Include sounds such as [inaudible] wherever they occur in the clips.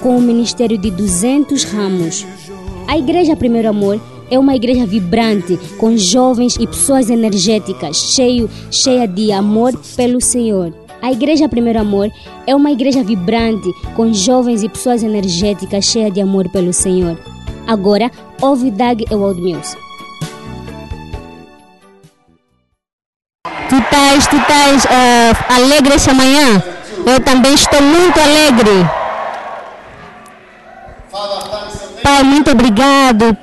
com um ministério de 200 ramos. A Igreja Primeiro Amor é uma igreja vibrante, com jovens e pessoas energéticas, cheio, cheia de amor pelo Senhor. A Igreja Primeiro Amor é uma igreja vibrante, com jovens e pessoas energéticas, cheia de amor pelo Senhor. Agora, ouve Doug Ewald Mills. Tu estás, tu estás uh, alegre essa manhã? Eu também estou muito alegre. Pai, muito obrigado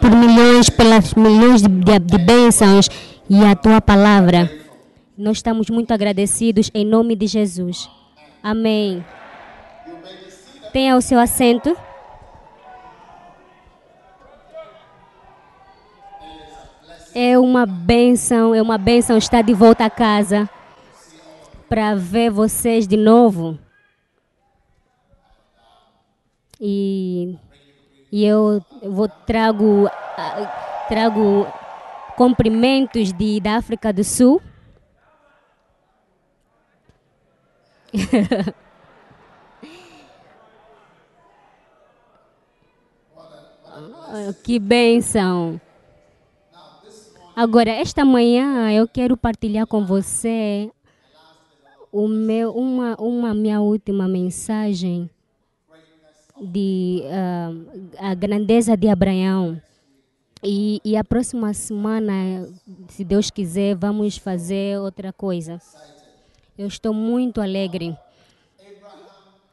por milhões, pelas milhões de, de, de bênçãos e a tua palavra. Nós estamos muito agradecidos em nome de Jesus. Amém. Tenha o seu assento. É uma benção, é uma benção estar de volta a casa para ver vocês de novo. E, e eu vou trago trago cumprimentos de da África do Sul. [laughs] que benção! Agora, esta manhã eu quero partilhar com você o meu, uma, uma minha última mensagem de uh, a grandeza de Abraão. E, e a próxima semana, se Deus quiser, vamos fazer outra coisa. Eu estou muito alegre.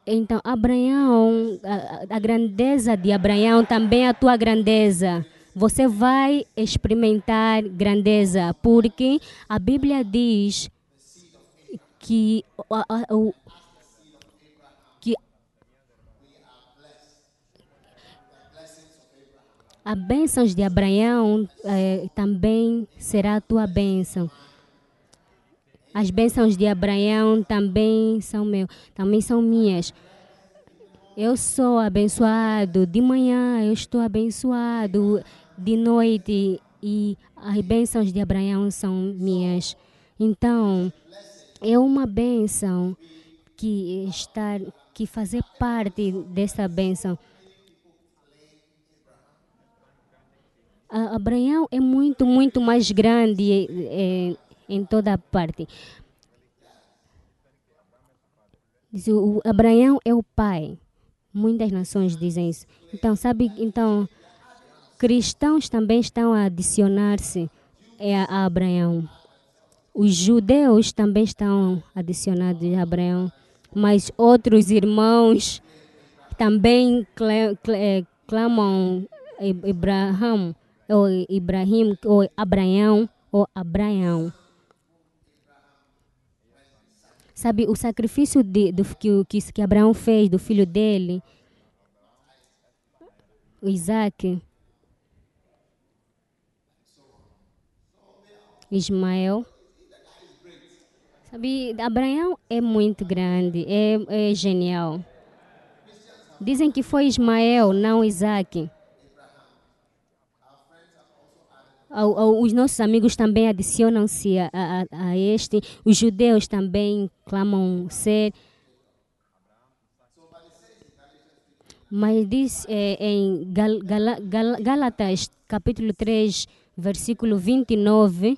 Então, Abraão, a, a grandeza de Abraão também é a tua grandeza você vai experimentar grandeza, porque a Bíblia diz que, o, que a bênção de Abraão eh, também será a tua bênção. As bênçãos de Abraão também são meu, também são minhas. Eu sou abençoado de manhã, eu estou abençoado de noite e as bênçãos de Abraão são minhas. Então, é uma bênção que estar, que fazer parte dessa bênção. Abraão é muito, muito mais grande é, em toda parte. O Abraão é o pai. Muitas nações dizem isso. Então, sabe, então cristãos também estão a adicionar-se a Abraão. Os judeus também estão adicionados a Abraão, mas outros irmãos também eh, clamam Abraão, ou Ibrahim, ou Abraão, ou Abraão. Sabe, o sacrifício de, do, que, que, que Abraão fez do filho dele, Isaac, Ismael. Sabe, Abraão é muito grande, é, é genial. Dizem que foi Ismael, não Isaac. Os nossos amigos também adicionam-se a, a, a, este. Os judeus também clamam ser. Mas diz é, em Gal, Gal, Gal, Gálatas, capítulo 3, versículo 29.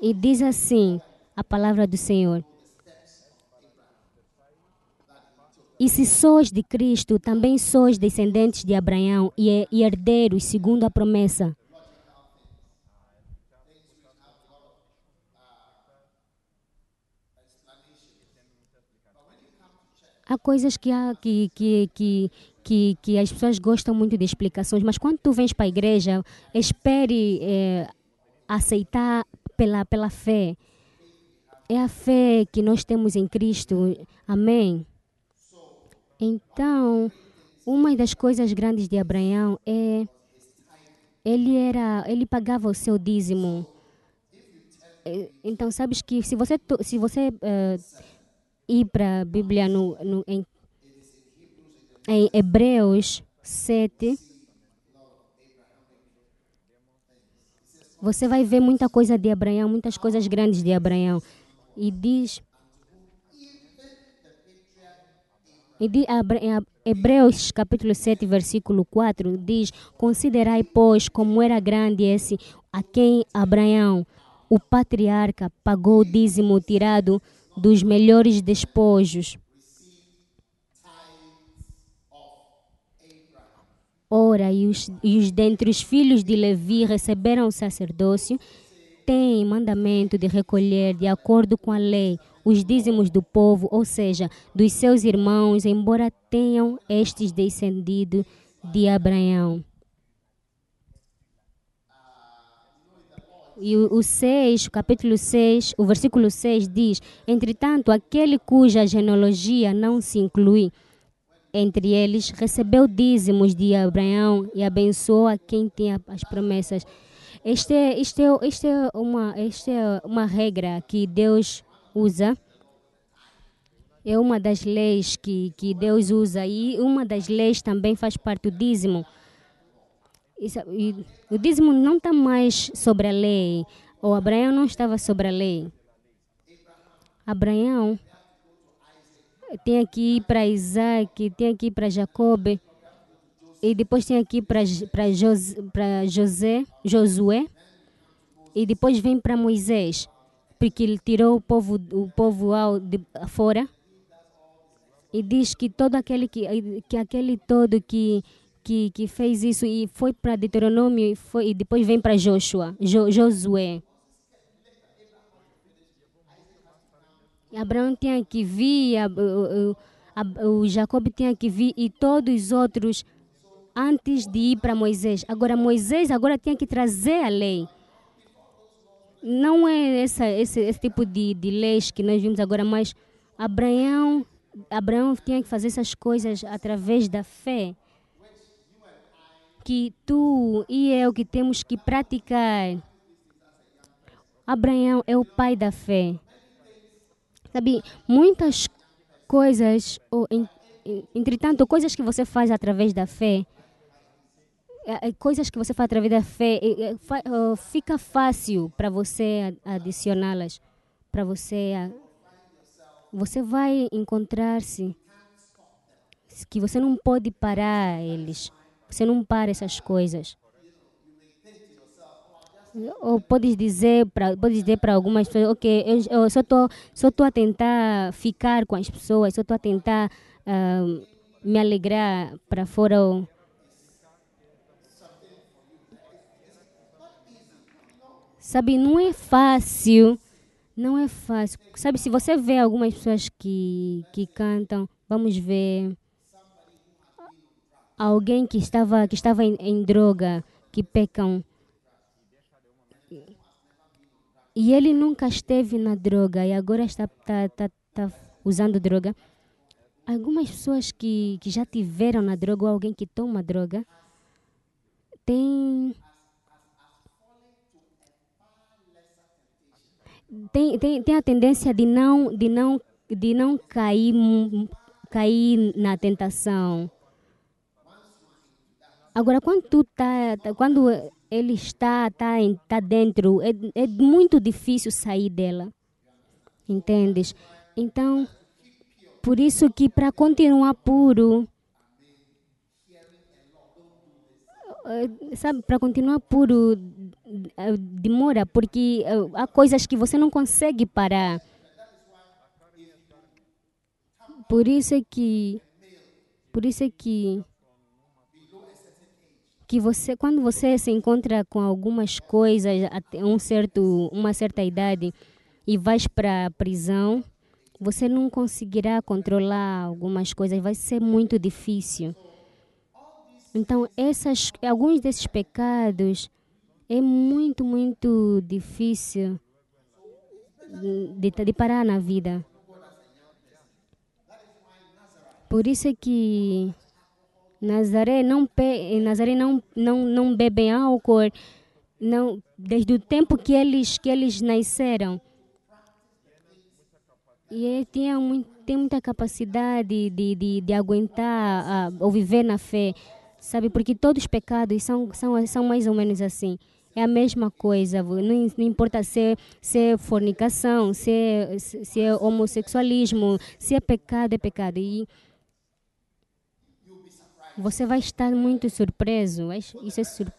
E diz assim a palavra do Senhor: E se sois de Cristo, também sois descendentes de Abraão e herdeiros segundo a promessa. Há coisas que, há, que, que, que, que, que as pessoas gostam muito de explicações, mas quando tu vens para a igreja, espere é, aceitar pela, pela fé. é a fé que nós temos em Cristo. Amém. Então, uma das coisas grandes de Abraão é ele era, ele pagava o seu dízimo. É, então, sabes que se você se você uh, ir para a Bíblia no, no em, em Hebreus 7, você vai ver muita coisa de Abraão, muitas coisas grandes de Abraão. E diz. E diz Hebreus capítulo 7, versículo 4 diz: Considerai, pois, como era grande esse a quem Abraão, o patriarca, pagou o dízimo tirado dos melhores despojos. Ora, e os, e os dentre os filhos de Levi receberam o sacerdócio, têm mandamento de recolher, de acordo com a lei, os dízimos do povo, ou seja, dos seus irmãos, embora tenham estes descendido de Abraão. E o 6, o capítulo 6, o versículo 6 diz: Entretanto, aquele cuja genealogia não se inclui entre eles, recebeu dízimos de Abraão e abençoou a quem tinha as promessas. Este, este, este é, uma, este é uma regra que Deus usa. É uma das leis que, que Deus usa. E uma das leis também faz parte do dízimo. E o dízimo não está mais sobre a lei. O Abraão não estava sobre a lei. Abraão tem que ir para Isaac, tem que ir para Jacob, e depois tem que ir para José, Josué, e depois vem para Moisés, porque ele tirou o povo, o povo ao, de, fora, e diz que todo aquele que, que aquele todo que que, que fez isso e foi para Deuteronômio e, foi, e depois vem para Joshua, jo, Josué. Abraão tinha que vir, o, o Jacob tinha que vir e todos os outros antes de ir para Moisés. Agora Moisés agora tinha que trazer a lei. Não é essa, esse, esse tipo de, de leis que nós vimos agora, mas Abraão, Abraão tinha que fazer essas coisas através da fé que tu e eu que temos que praticar. Abraão é o pai da fé. Sabe, muitas coisas, ou, entretanto, coisas que você faz através da fé, coisas que você faz através da fé, é, fica fácil para você adicioná-las, para você. Você vai encontrar-se que você não pode parar eles. Você não para essas coisas. Ou podes dizer para podes dizer para algumas pessoas, ok, eu, eu só tô só tô a tentar ficar com as pessoas, só tô a tentar uh, me alegrar para fora. Sabe, não é fácil. Não é fácil. Sabe, se você vê algumas pessoas que, que cantam, vamos ver alguém que estava, que estava em, em droga, que pecam. E ele nunca esteve na droga e agora está, está, está, está usando droga. Algumas pessoas que, que já tiveram na droga ou alguém que toma droga tem tem, tem, tem a tendência de não de não de não cair cair na tentação Agora, quando tu tá, tá, quando ele está, tá, tá dentro, é, é muito difícil sair dela. Entendes? Então, por isso que para continuar puro, eh, sabe, para continuar puro demora, porque eh, há coisas que você não consegue parar. Por isso é que, por isso é que que você quando você se encontra com algumas coisas até um certo uma certa idade e vais para a prisão você não conseguirá controlar algumas coisas vai ser muito difícil então essas alguns desses pecados é muito muito difícil de, de parar na vida. Por isso é que Nazaré não, Nazaré não, não, não bebem álcool não, desde o tempo que eles, que eles nasceram. E ele tinha muito, tem muita capacidade de, de, de aguentar uh, ou viver na fé, sabe? Porque todos os pecados são, são, são mais ou menos assim. É a mesma coisa, não, importa se, é, se é fornicação, se é, se é homossexualismo, se é pecado, é pecado. E você vai estar muito surpreso. Isso é sur...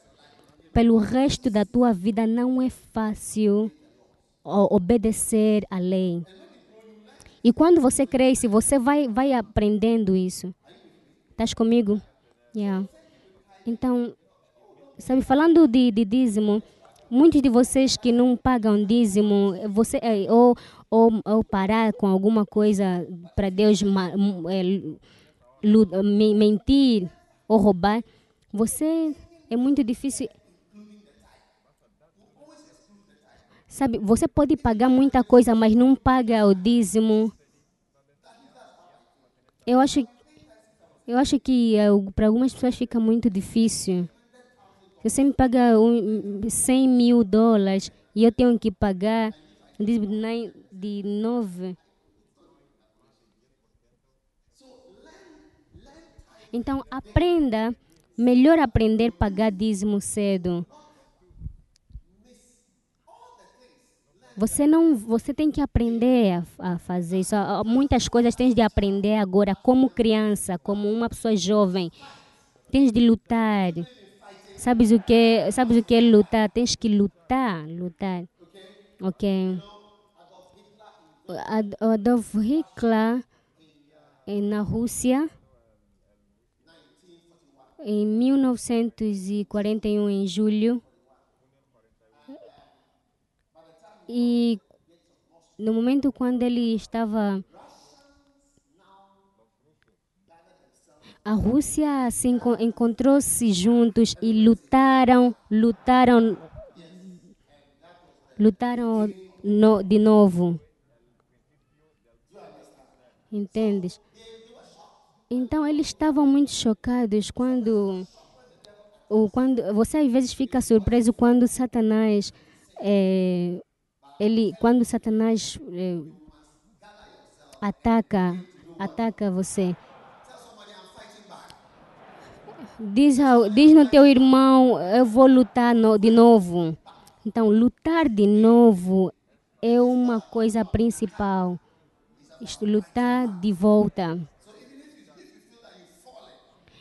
Pelo resto da tua vida não é fácil obedecer à lei. E quando você cresce, você vai, vai aprendendo isso. Estás comigo? Yeah. Então, sabe, falando de, de dízimo, muitos de vocês que não pagam dízimo, você é, ou, ou, ou parar com alguma coisa para Deus é, mentir ou roubar, você é muito difícil. Sabe, você pode pagar muita coisa, mas não paga o dízimo. Eu acho, eu acho que é, para algumas pessoas fica muito difícil. Você me paga um, 100 mil dólares e eu tenho que pagar de, de 9. Então, aprenda, melhor aprender a pagar dízimo cedo. Você não, você tem que aprender a, a, fazer isso. Muitas coisas tens de aprender agora como criança, como uma pessoa jovem. Tens de lutar. Sabes o que? Sabes o que é lutar? Tens que lutar, lutar. OK. Adolf Hitler na Rússia em 1941 em julho E no momento quando ele estava. A Rússia se encontrou-se juntos e lutaram, lutaram, lutaram no, de novo. Entendes? Então eles estavam muito chocados quando, ou quando você às vezes fica surpreso quando Satanás é, ele quando Satanás eh, ataca ataca você diz, diz no teu irmão eu vou lutar no, de novo. Então lutar de novo é uma coisa principal. Lutar de volta.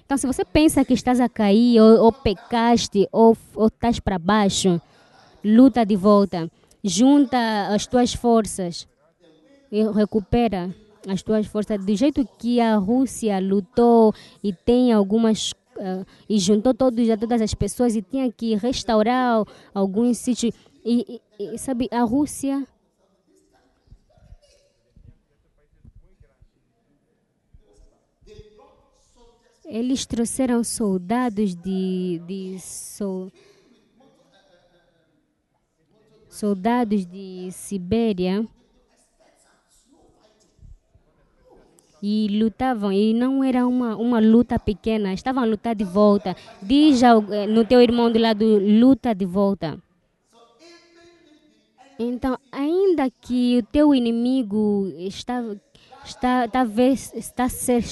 Então se você pensa que estás a cair ou, ou pecaste ou, ou estás para baixo luta de volta. Junta as tuas forças. E recupera as tuas forças. Do jeito que a Rússia lutou e tem algumas e juntou todos, todas as pessoas e tinha que restaurar alguns sítios. E, e, e sabe a Rússia eles trouxeram soldados de, de sol, soldados de Sibéria e lutavam e não era uma, uma luta pequena, estavam a lutar de volta. Diz ao, eh, no teu irmão do lado, luta de volta. Então, ainda que o teu inimigo está, está talvez está ser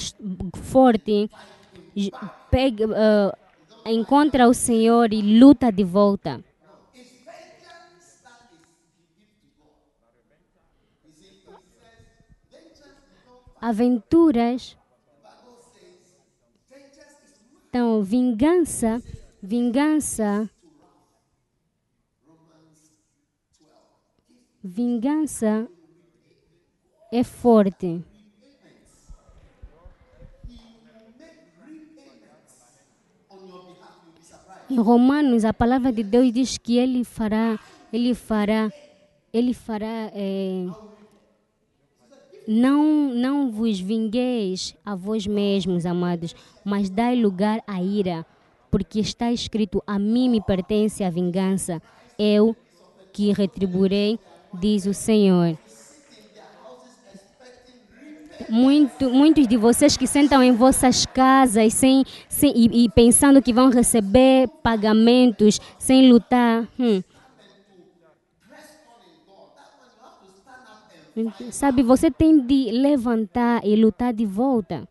forte, pega, uh, encontra o Senhor e luta de volta. Aventuras. Então, vingança, vingança, vingança é forte. Em Romanos, a palavra de Deus diz que ele fará, ele fará, ele fará é, não, não vos vingueis a vós mesmos, amados, mas dai lugar à ira, porque está escrito: A mim me pertence a vingança, eu que retribuirei, diz o Senhor. Muito, muitos de vocês que sentam em vossas casas sem, sem, e, e pensando que vão receber pagamentos sem lutar. Hum. Sabe, você tem de levantar e lutar de volta.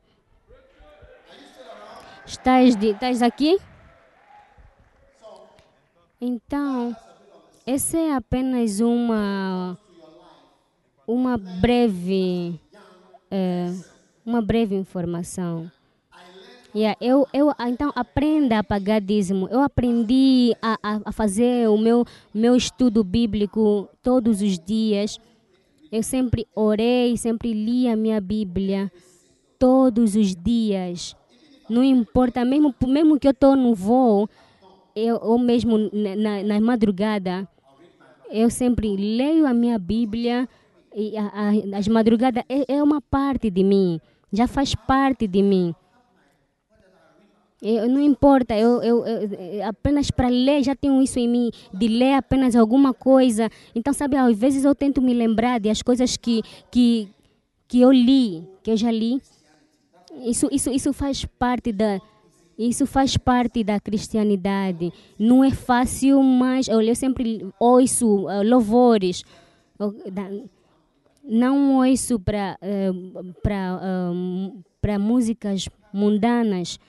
Estás, de, estás aqui? Então, essa é apenas uma uma breve é, uma breve informação. Yeah, eu, eu, então, aprenda a pagar dízimo. Eu aprendi a, a, a, fazer o meu, meu estudo bíblico todos os dias. Eu sempre orei, sempre li a minha Bíblia todos os dias. Não importa, mesmo, mesmo que eu estou no voo, eu, ou mesmo na, na madrugada, eu sempre leio a minha Bíblia e a, a, as madrugadas é, é, uma parte de mim, já faz parte de mim. Eu, não importa, eu, eu, eu apenas para ler já tenho isso em mim, de ler apenas alguma coisa. Então, sabe, às vezes eu tento me lembrar de as coisas que, que, que eu li, que eu já li. Isso, isso, isso faz parte da, isso faz parte da cristianidade. Não é fácil, mas eu, sempre ouço uh, louvores não ouço para uh, para músicas mundanas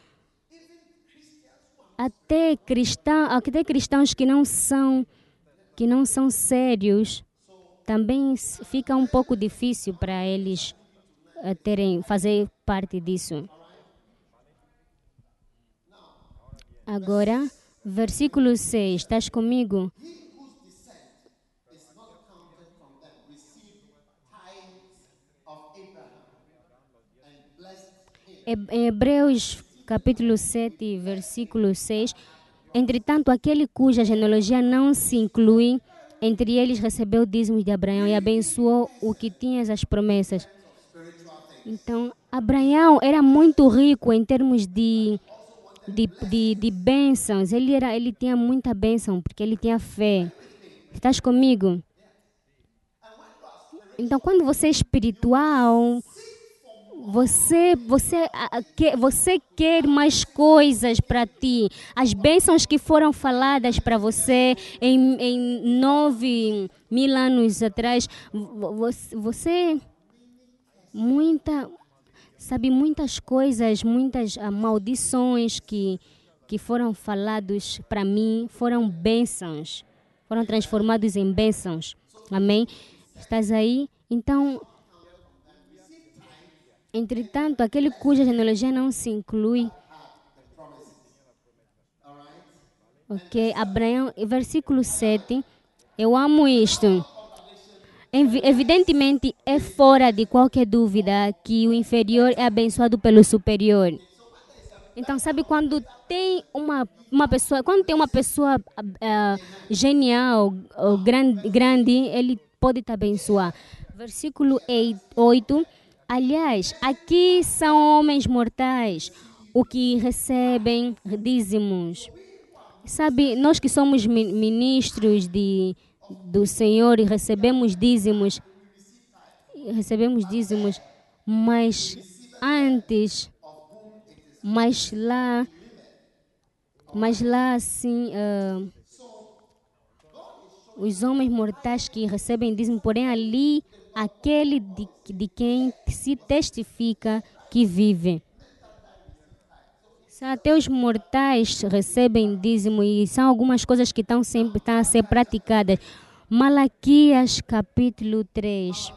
até cristão até cristãos que não são que não são sérios também fica um pouco difícil para eles uh, terem fazer parte disso. Agora versículo 6 estás comigo? Hebreus capítulo 7, versículo 6, entretanto, aquele cuja genealogia não se inclui, entre eles recebeu dízimos de Abraão e abençoou o que tinha as promessas. Então, Abraão era muito rico em termos de, de, de, de bênçãos. Ele, era, ele tinha muita bênção, porque ele tinha fé. Estás comigo? Então, quando você é espiritual, você, você, você quer mais coisas para ti. As bênçãos que foram faladas para você em, em nove mil anos atrás, você, muita, sabe, muitas coisas, muitas ah, maldições que, que foram falados para mim foram bênçãos, foram transformados em bênçãos. Amém? Estás aí? Então, Entretanto, aquele cuja genealogia não se inclui. Ok, Abraão, versículo 7. Eu amo isto. Evidentemente, é fora de qualquer dúvida que o inferior é abençoado pelo superior. Então, sabe quando tem uma, uma pessoa, quando tem uma pessoa uh, genial, grande, grande, ele pode te abençoar. Versículo 8 Aliás, aqui são homens mortais, o que recebem dízimos. Sabe, nós que somos ministros de, do Senhor e recebemos dízimos, recebemos dízimos, mas antes, mas lá, mas lá assim, uh, os homens mortais que recebem dízimo, porém ali aquele de, de quem se testifica que vive. Até os mortais recebem dízimo e são algumas coisas que estão sempre estão a ser praticadas. Malaquias capítulo 3.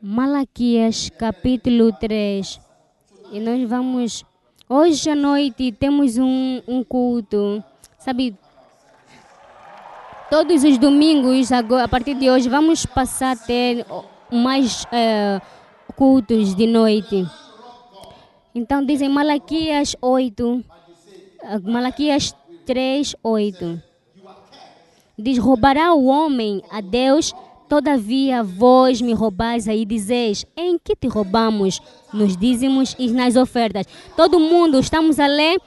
Malaquias capítulo 3. E nós vamos. Hoje à noite temos um, um culto. Sabe, Todos os domingos, agora, a partir de hoje, vamos passar a ter mais é, cultos de noite. Então, dizem Malaquias 8, Malaquias 3, 8. Diz: Roubará o homem a Deus, todavia vós me roubais aí, dizeis: Em que te roubamos? Nos dízimos e nas ofertas. Todo mundo, estamos a ler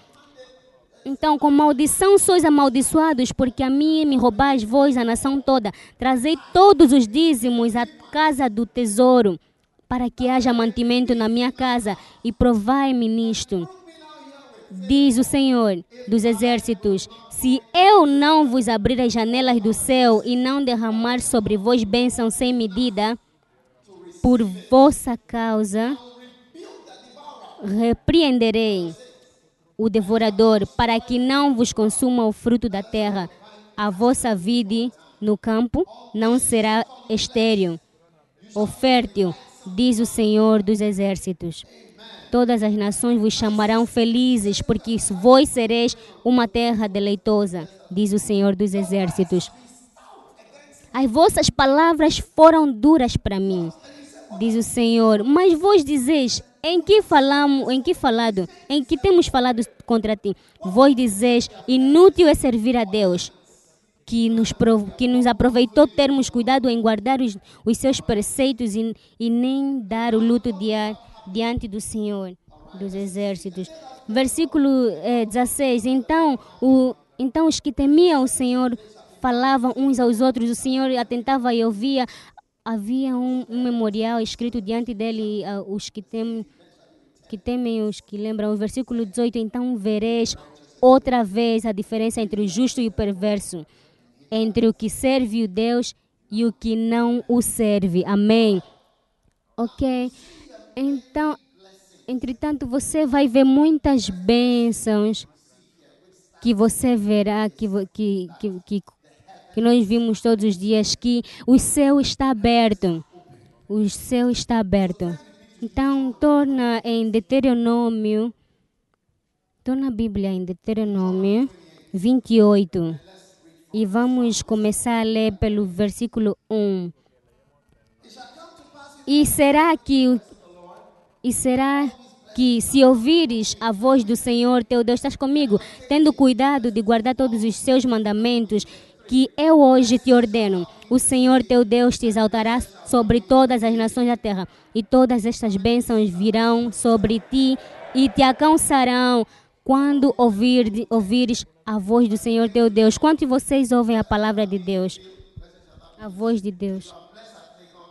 Então, com maldição sois amaldiçoados, porque a mim me roubais vós, a nação toda. Trazei todos os dízimos à casa do tesouro, para que haja mantimento na minha casa, e provai-me nisto. Diz o Senhor dos exércitos: Se eu não vos abrir as janelas do céu e não derramar sobre vós bênção sem medida, por vossa causa repreenderei o devorador, para que não vos consuma o fruto da terra. A vossa vida no campo não será estéril ou fértil, diz o Senhor dos exércitos. Todas as nações vos chamarão felizes, porque vós sereis uma terra deleitosa, diz o Senhor dos exércitos. As vossas palavras foram duras para mim, diz o Senhor, mas vós dizeis: em que falamos, em que falado, em que temos falado contra ti? Vós dizeis, inútil é servir a Deus, que nos, que nos aproveitou termos cuidado em guardar os, os seus preceitos e, e nem dar o luto dia, diante do Senhor dos exércitos. Versículo eh, 16. Então, o, então os que temiam o Senhor falavam uns aos outros, o Senhor atentava e ouvia. Havia um, um memorial escrito diante dele, uh, os que temem que temem os que lembram. O versículo 18: Então vereis outra vez a diferença entre o justo e o perverso, entre o que serve o Deus e o que não o serve. Amém. Ok? Então, entretanto, você vai ver muitas bênçãos que você verá, que, que, que, que, que nós vimos todos os dias, que o céu está aberto. O céu está aberto. Então, torna em Deuteronômio, torna a Bíblia em Deuteronômio 28. E vamos começar a ler pelo versículo 1. E será que e será que se ouvires a voz do Senhor teu Deus, estás comigo, tendo cuidado de guardar todos os seus mandamentos que eu hoje te ordeno, o Senhor teu Deus te exaltará sobre todas as nações da terra, e todas estas bênçãos virão sobre ti e te alcançarão quando ouvir, ouvires a voz do Senhor teu Deus. Quantos de vocês ouvem a palavra de Deus? A voz de Deus.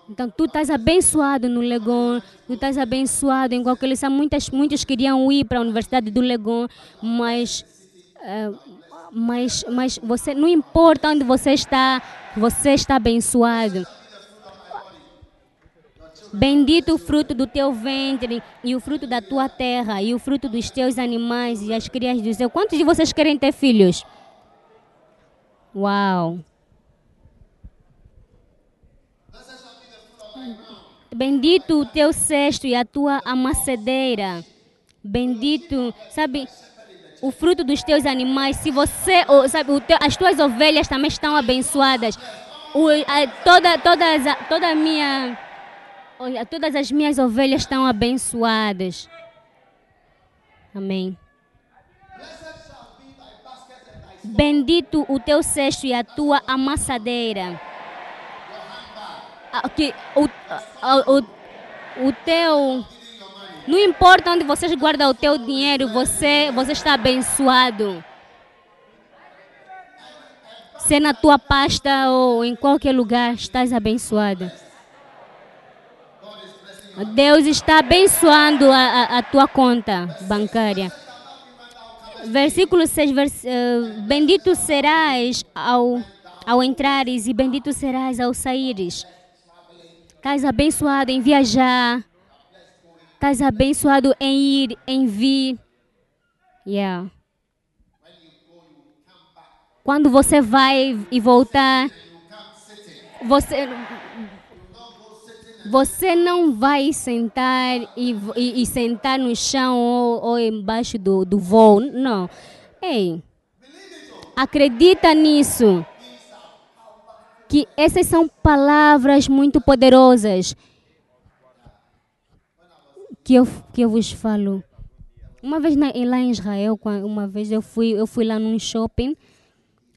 Então, tu estás abençoado no Legon, tu estás abençoado em qualquer lição. Muitas, muitos queriam ir para a Universidade do Legon, mas, uh, mas, mas você, não importa onde você está, você está abençoado. Bendito o fruto do teu ventre e o fruto da tua terra e o fruto dos teus animais e as crias do céu. Quantos de vocês querem ter filhos? Uau! Bendito o teu cesto e a tua amacedeira. Bendito, sabe, o fruto dos teus animais. Se você, sabe, as tuas ovelhas também estão abençoadas. O, a, toda, todas, toda a minha todas as minhas ovelhas estão abençoadas. Amém. Bendito o teu cesto e a tua amassadeira. O, ah, o, o teu. Não importa onde vocês guardam o teu dinheiro, você, você está abençoado. Se na tua pasta ou em qualquer lugar, estás abençoado. Deus está abençoando a, a, a tua conta bancária. Versículo 6, vers, uh, bendito serás ao, ao entrares e bendito serás ao saíres. Estás abençoado em viajar. Estás abençoado em ir, em vir. Yeah. Quando você vai e voltar, você você não vai sentar e, e, e sentar no chão ou, ou embaixo do, do voo. Não. Ei, acredita nisso. Que essas são palavras muito poderosas que eu, que eu vos falo. Uma vez na, lá em Israel, uma vez eu fui, eu fui lá num shopping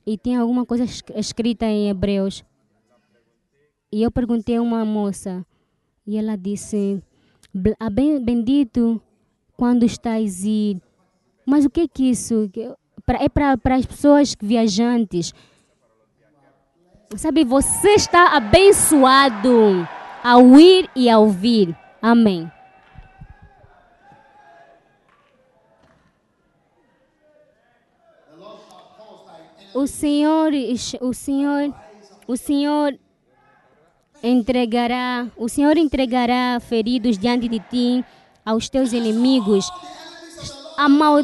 e tinha alguma coisa escrita em hebreus. E eu perguntei a uma moça, e ela disse: Bendito quando estás ir. Mas o que é que isso? é para as pessoas viajantes. Sabe, você está abençoado ao ir e ao vir. Amém. O Senhor, o Senhor, o Senhor entregará, o Senhor entregará feridos diante de ti aos teus inimigos. A mal,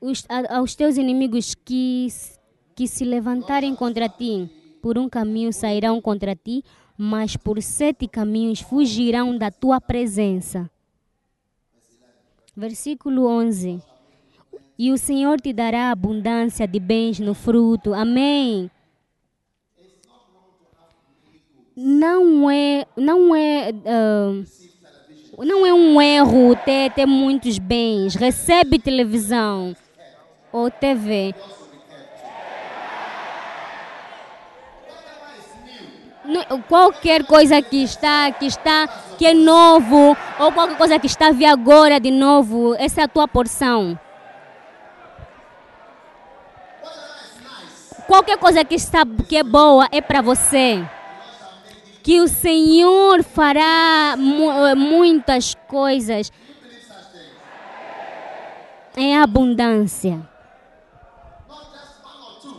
os, a, aos teus inimigos que, que se levantarem contra ti, por um caminho sairão contra ti, mas por sete caminhos fugirão da tua presença. Versículo 11. E o Senhor te dará abundância de bens no fruto. Amém. Não é, não é, uh, não é um erro ter, ter muitos bens. Recebe televisão ou TV. qualquer coisa que está, que está, que é novo, ou qualquer coisa que está vir agora de novo, essa é a tua porção. Qualquer coisa que está, que é boa, é para você. Que o Senhor fará muitas coisas em abundância.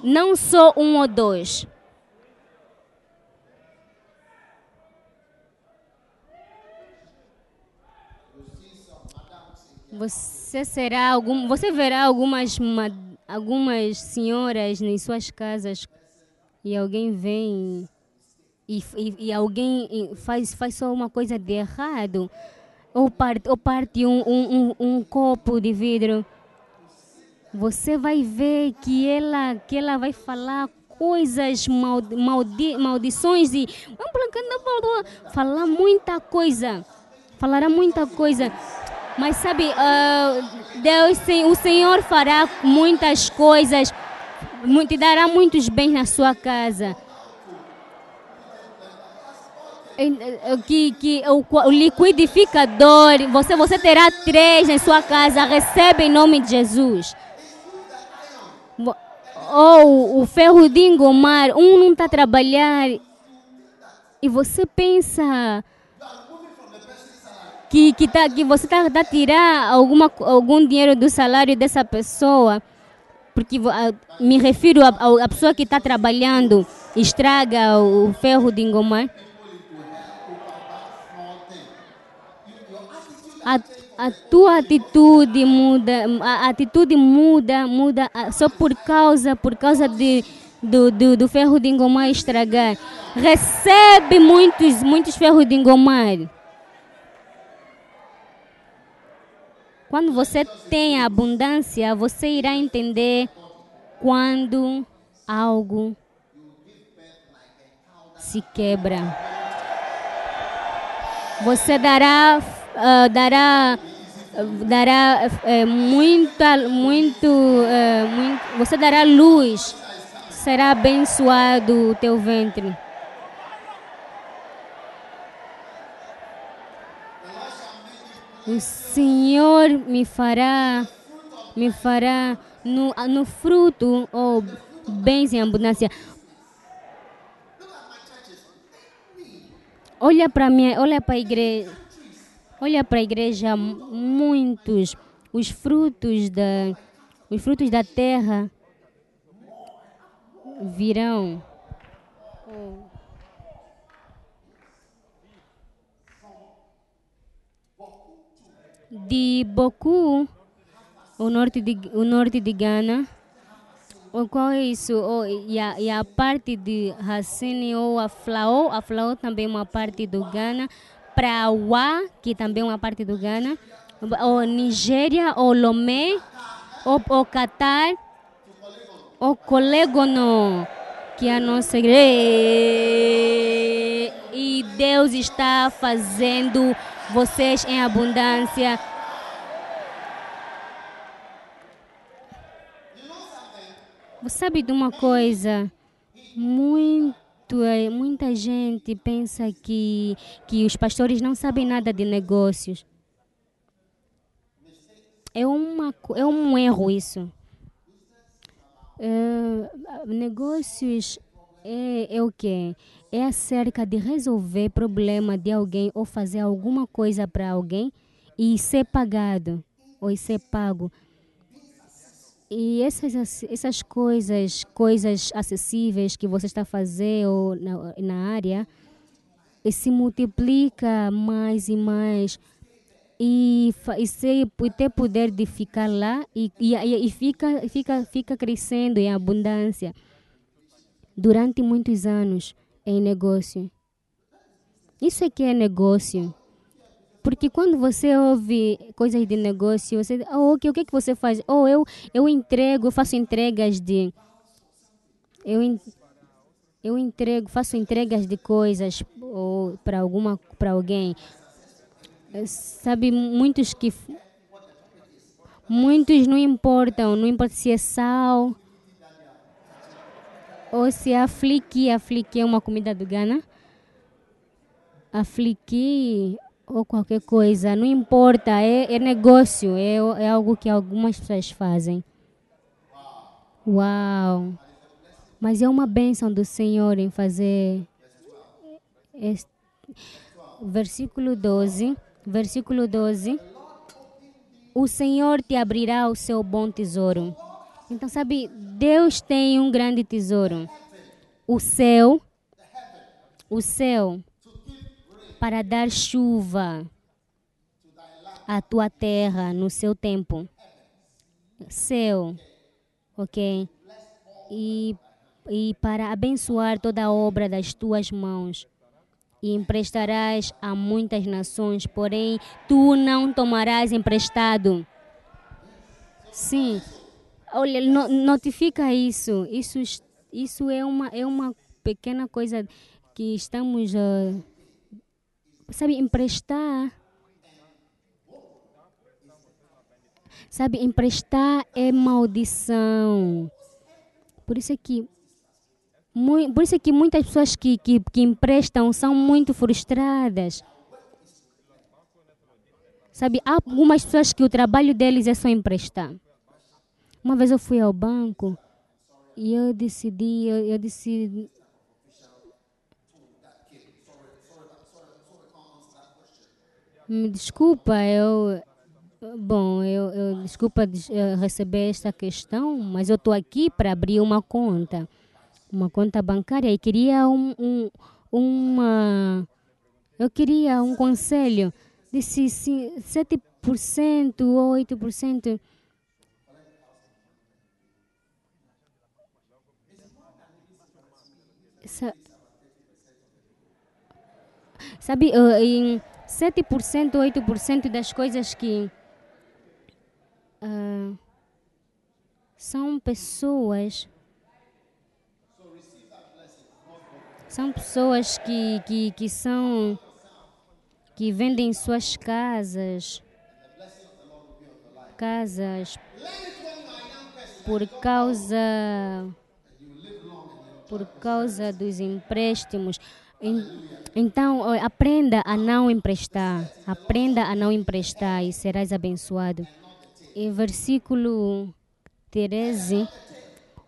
Não só um ou dois. Você será algum, você verá algumas algumas senhoras em suas casas e alguém vem e, e, e alguém faz faz só uma coisa de errado ou parte ou parte um, um, um, um copo de vidro. Você vai ver que ela que ela vai falar coisas maldi, maldi, maldições e falar muita coisa falará muita coisa. Mas sabe, uh, Deus, o Senhor fará muitas coisas, te dará muitos bens na sua casa. Eh, que, que o, o liquidificador, você, você terá três em sua casa, recebe em nome de Jesus. Ou o ferro de engomar, um não está a trabalhar e você pensa que, que, tá, que você está tá tirar alguma, algum dinheiro do salário dessa pessoa, porque me refiro à pessoa que está trabalhando, estraga o ferro de engomar. A, a tua atitude muda, a atitude muda, muda só por causa, por causa de, do, do, do ferro de engomar estragar. Recebe muitos, muitos ferros de engomar. Quando você tem a abundância, você irá entender quando algo se quebra. Você dará, uh, dará, uh, dará uh, muita, muito, muito, você dará luz. Será abençoado o teu ventre. O Senhor me fará, me fará no, no fruto ou oh, bens em abundância. Olha para mim, olha para a igreja, olha para a igreja, muitos os frutos da, os frutos da terra virão. De Boku, o norte de, o norte de Ghana. O qual é isso? Oh, e, a, e a parte de Hassini ou a Flao, a Flao também é uma parte do Ghana. Prawa, que também é uma parte do Ghana. O Nigéria, o Lomé, o, o Qatar, o Colégono, que é a nossa igreja. E Deus está fazendo vocês em abundância. Você sabe de uma coisa? Muito, é, muita gente pensa que, que os pastores não sabem nada de negócios. É, uma, é um erro isso. É, negócios é, é o quê? É acerca de resolver problema de alguém ou fazer alguma coisa para alguém e ser pagado ou ser pago. E essas, essas coisas, coisas acessíveis que você está ou na, na área, se multiplica mais e mais e, e, ser, e ter poder de ficar lá e, e, e fica, fica, fica crescendo em abundância durante muitos anos em negócio. Isso é que é negócio. Porque quando você ouve coisas de negócio, você, oh, okay, o que, é que você faz? Oh, eu, eu entrego, eu faço entregas de. Eu, eu entrego, faço entregas de coisas ou para alguma para alguém. Sabe, muitos que muitos não importam, não importa se é sal ou se é afliqui, afliqui é uma comida do Ghana. Afliqui ou qualquer coisa, não importa, é, é negócio, é, é algo que algumas pessoas fazem. Uau! Mas é uma bênção do Senhor em fazer. Este, versículo 12. Versículo 12. O Senhor te abrirá o seu bom tesouro. Então, sabe, Deus tem um grande tesouro. O céu. O céu para dar chuva à tua terra no seu tempo. Céu, ok? E, e para abençoar toda a obra das tuas mãos. E emprestarás a muitas nações, porém tu não tomarás emprestado. Sim. Olha, no, notifica isso. Isso, isso é, uma, é uma pequena coisa que estamos. Uh, sabe, emprestar. Sabe, emprestar é maldição. Por isso é que por isso é que muitas pessoas que, que, que emprestam são muito frustradas. Sabe, há algumas pessoas que o trabalho deles é só emprestar. Uma vez eu fui ao banco e eu decidi, eu, eu decidi, Me desculpa, eu. Bom, eu, eu desculpa receber esta questão, mas eu estou aqui para abrir uma conta, uma conta bancária e queria um, um, uma, eu queria um conselho de se, se 7% ou 8%. Sabe, em 7%, 8% das coisas que uh, são pessoas são pessoas que, que, que são que vendem suas casas casas por causa por causa dos empréstimos então, aprenda a não emprestar. Aprenda a não emprestar e serás abençoado. Em versículo 13,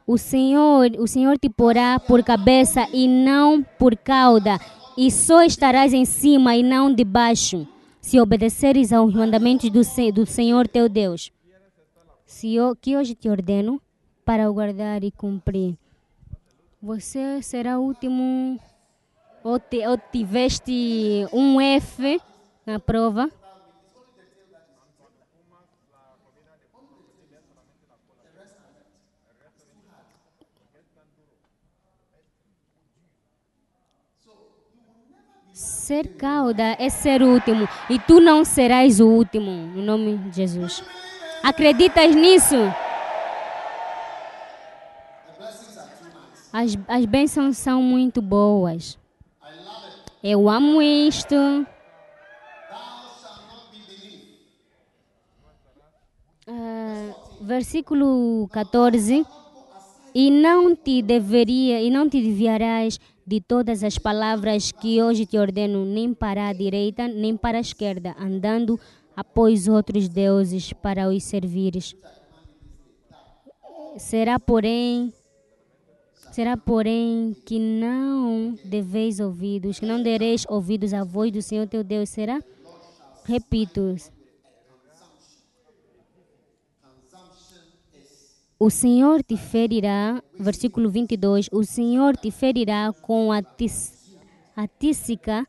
o Senhor, o Senhor te porá por cabeça e não por cauda, e só estarás em cima e não debaixo, se obedeceres aos mandamentos do, do Senhor teu Deus. Se eu, que hoje te ordeno para guardar e cumprir. Você será o último ou, te, ou tiveste um F na prova? Ser cauda é ser o último e tu não serás o último, no nome de Jesus. Acreditas nisso? As, as bênçãos são muito boas. Eu amo isto. Uh, versículo 14 e não te deveria e não te desviarás de todas as palavras que hoje te ordeno nem para a direita nem para a esquerda andando após outros deuses para os servires. Será, porém, será, porém, que não deveis ouvidos, que não dereis ouvidos à voz do Senhor teu Deus. Será? Repito. O Senhor te ferirá, versículo 22, o Senhor te ferirá com a, tis, a tísica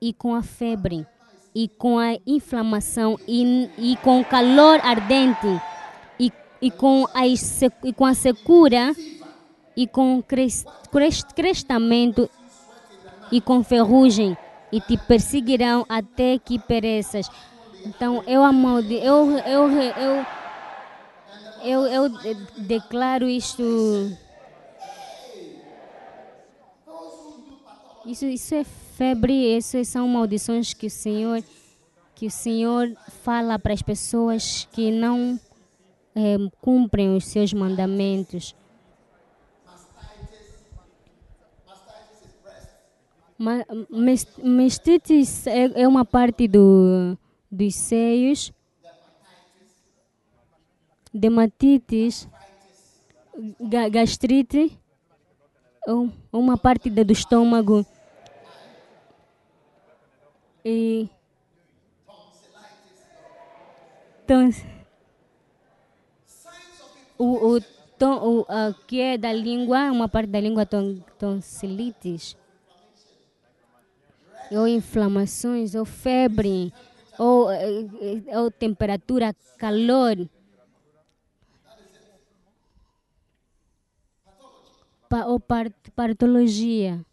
e com a febre, e com a inflamação, e, e com o calor ardente, e, e, com, a, e com a secura, e com cres, cres, crestamento, e com ferrugem, e te perseguirão até que pereças. Então, eu, amaldi, eu, eu, eu, eu, eu declaro isto. Isso, isso é febre, isso são maldições que o Senhor que o Senhor fala para as pessoas que não é, cumprem os seus mandamentos. Mestites é, é uma parte do, dos seios dermatites, gastrite, ou uma parte do estômago. E tons, o, o, tom, o uh, que é da língua, uma parte da língua ton, tonsilites, ou inflamações, ou febre, ou, eh, ou temperatura, calor. ou part, partologia.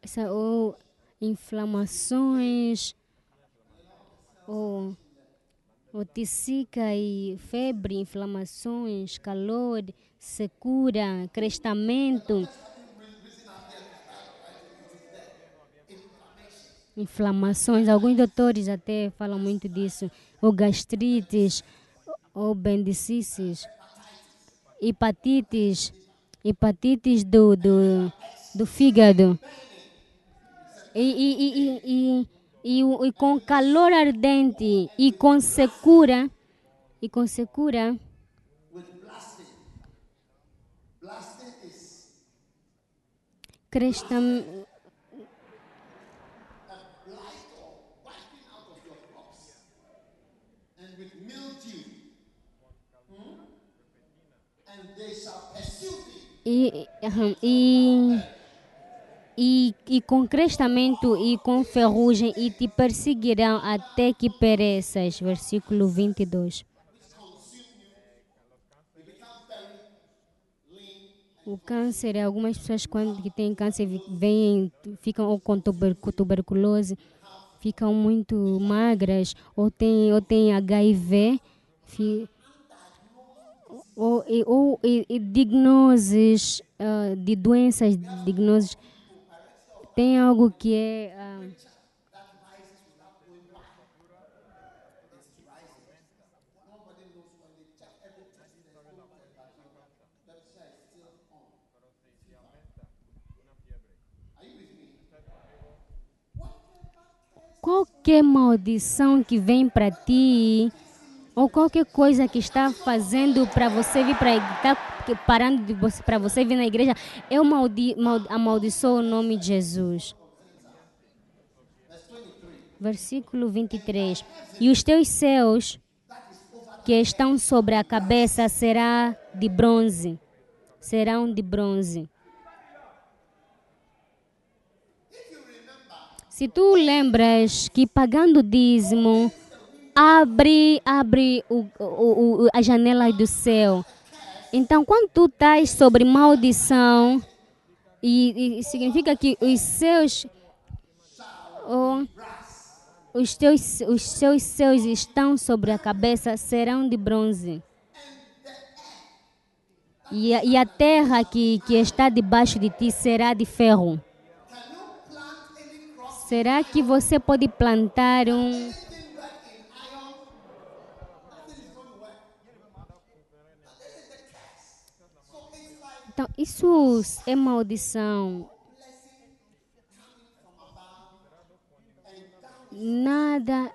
Essa, ou inflamações, ou, ticica e febre, inflamações, calor, secura, crestamento. Inflamações, alguns doutores até falam muito disso. Ou gastrites, ou bendicices, hepatites, hepatites do, do, do fígado. E, e, e, e, e, com calor ardente. E com secura, e com secura, crestam, e, e, e, e com crestamento e com ferrugem e te perseguirão até que pereças. Versículo 22. O câncer, algumas pessoas quando que têm câncer vêm, ficam ou com tuberculose, ficam muito magras, ou têm ou tem HIV, ou, ou, e, diagnoses uh, de doenças, diagnoses, tem algo que é. Uh, qualquer maldição que vem para ti ou qualquer coisa que está fazendo para você vir para está parando de você para você vir na igreja, eu maldi, maldi, amaldiçoo o nome de Jesus. Versículo 23. E os teus céus que estão sobre a cabeça será de bronze. Serão de bronze. Se tu lembras que pagando dízimo abre, abre o, o, o, a janela do céu. Então, quando tu estás sobre maldição, e, e significa que os seus, oh, os teus, os seus céus estão sobre a cabeça serão de bronze. E a, e a terra que, que está debaixo de ti será de ferro. Será que você pode plantar um Então, isso é maldição. Nada,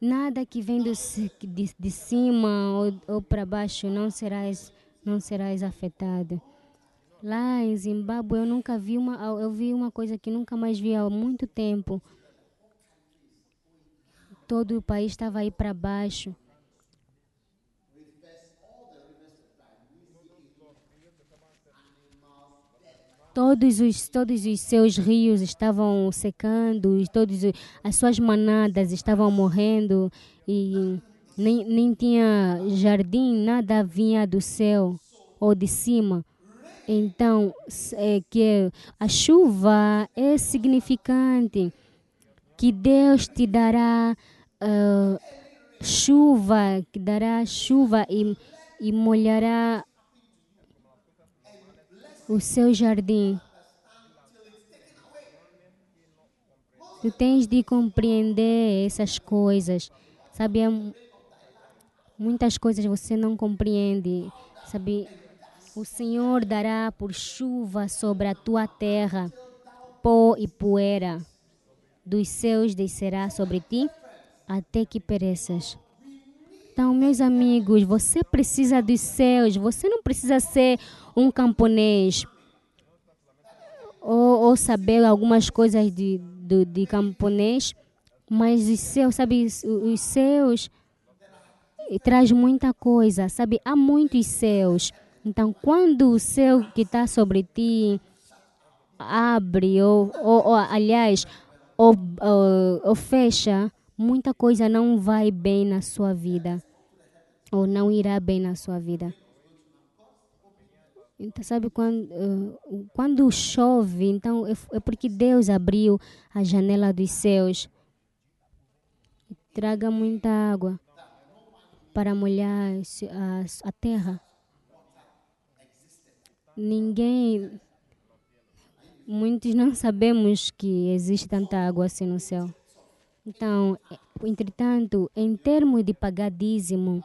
nada que vem do, de, de cima ou, ou para baixo não serás, não serás afetado. Lá em Zimbábue eu nunca vi uma eu vi uma coisa que nunca mais vi há muito tempo. Todo o país estava aí para baixo. Todos os, todos os seus rios estavam secando, todas as suas manadas estavam morrendo e nem, nem tinha jardim, nada vinha do céu ou de cima. Então, é que a chuva é significante que Deus te dará uh, chuva, que dará chuva e, e molhará o seu jardim. Tu tens de compreender essas coisas. Sabe, muitas coisas você não compreende. Sabe, o Senhor dará por chuva sobre a tua terra, pó e poeira. Dos céus descerá sobre ti até que pereças. Então, meus amigos, você precisa dos céus, você não precisa ser um camponês ou, ou saber algumas coisas de, de, de camponês, mas os seus, sabe, os seus traz muita coisa, sabe? Há muitos céus. Então, quando o céu que está sobre ti abre, ou, ou, ou aliás, ou, ou, ou fecha, muita coisa não vai bem na sua vida ou não irá bem na sua vida. Então, sabe, quando, uh, quando chove, então é, é, porque Deus abriu a janela dos céus traga muita água para molhar a, a terra. Ninguém, muitos não sabemos que existe tanta água assim no céu. Então, entretanto, em termos de pagar dízimo,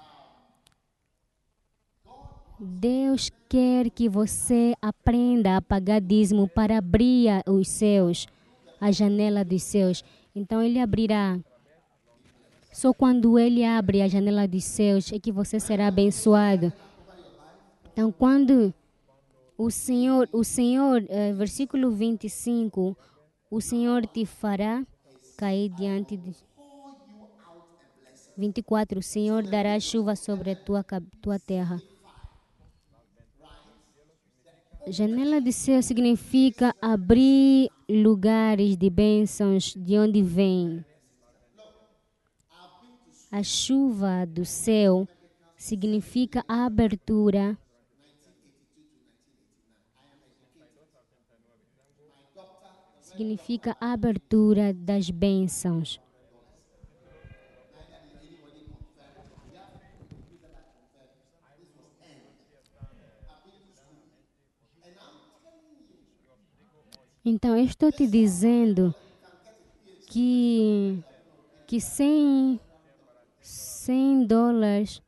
Deus quer que você aprenda a pagar dízimo para abrir os céus, a janela dos céus. Então Ele abrirá. Só quando Ele abre a janela dos céus é que você será abençoado. Então, quando o Senhor, o Senhor, eh, versículo 25, o Senhor te fará cair diante de 24, o Senhor dará chuva sobre a tua, tua terra Janela de céu significa abrir lugares de bênçãos de onde vem. A chuva do céu significa a abertura. Significa a abertura das bênçãos. Então, eu estou te dizendo que, que 100, 100 dólares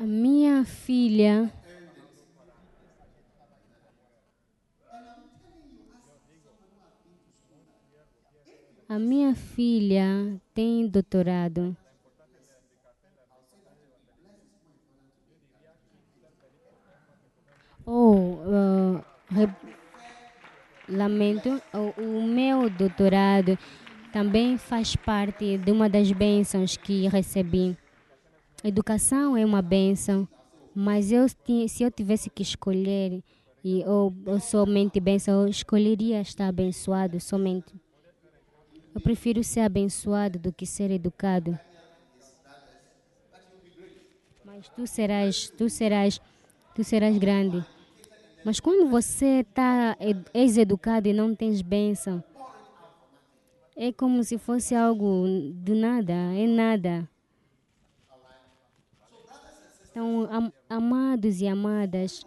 A minha filha A minha filha tem doutorado. Oh, uh, lamento, o, o meu doutorado também faz parte de uma das bênçãos que recebi. Educação é uma benção, mas eu se eu tivesse que escolher e ou, ou somente benção, eu escolheria estar abençoado somente. Eu prefiro ser abençoado do que ser educado. Mas tu serás, tu serás, tu serás grande. Mas quando você está és educado e não tens bênção, é como se fosse algo do nada, é nada. Então, am, amados e amadas,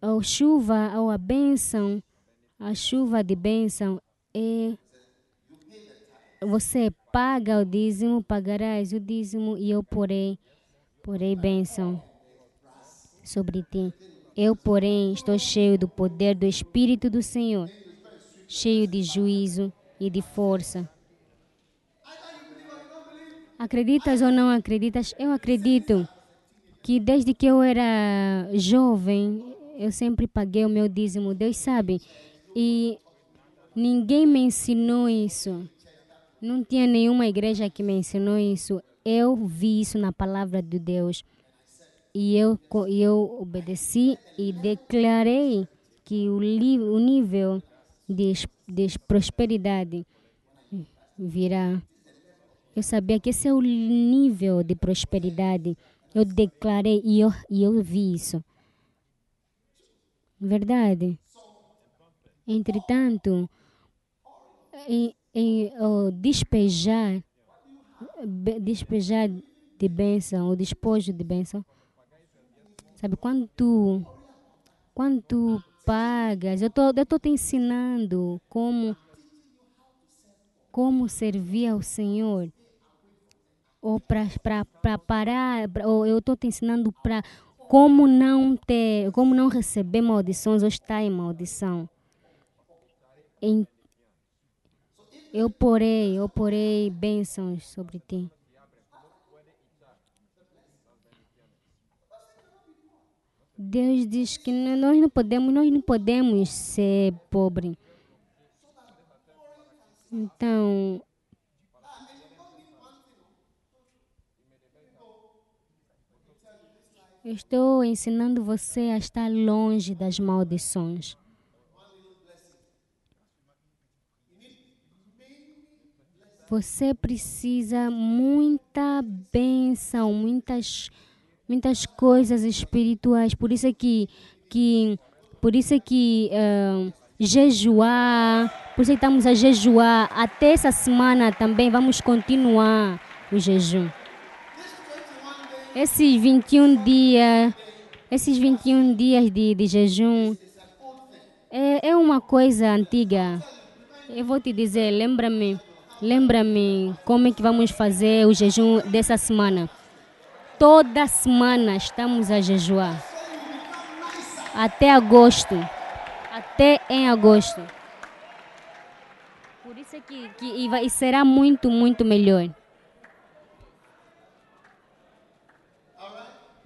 a chuva ou a bênção, a chuva de bênção é você paga o dízimo, pagarás o dízimo e eu porei, porei bênção sobre ti. Eu, porém, estou cheio do poder do Espírito do Senhor, cheio de juízo e de força. Acreditas ou não acreditas? Eu acredito que desde que eu era jovem, eu sempre paguei o meu dízimo, Deus sabe. E ninguém me ensinou isso. Não tinha nenhuma igreja que me ensinou isso. Eu vi isso na palavra de Deus. E eu, eu obedeci e declarei que o, o nível de, de prosperidade virá. Eu sabia que esse é o nível de prosperidade. Eu declarei e eu, e eu vi isso. Verdade. Entretanto, em, em oh, despejar, despejar de bênção, o despojo de bênção, sabe, quando tu, quando tu pagas, eu tô, eu tô te ensinando como, como servir ao Senhor ou para parar, ou eu estou te ensinando para como não ter, como não receber maldições ou estar em maldição. Em, eu porei, eu porei bênçãos sobre ti. Deus diz que nós não podemos, nós não podemos ser pobres. Então, estou ensinando você a estar longe das maldições. Você precisa muita bênção, muitas, muitas coisas espirituais. Por isso é que, que, por isso é que uh, jejuar, por isso é que estamos a jejuar. Até essa semana também vamos continuar o jejum. Esses 21 dias, esses 21 dias de, de jejum é, é uma coisa antiga. Eu vou te dizer, lembra-me, lembra-me como é que vamos fazer o jejum dessa semana. Toda semana estamos a jejuar. Até agosto. Até em agosto. Por isso é que, que e, vai, e será muito, muito melhor.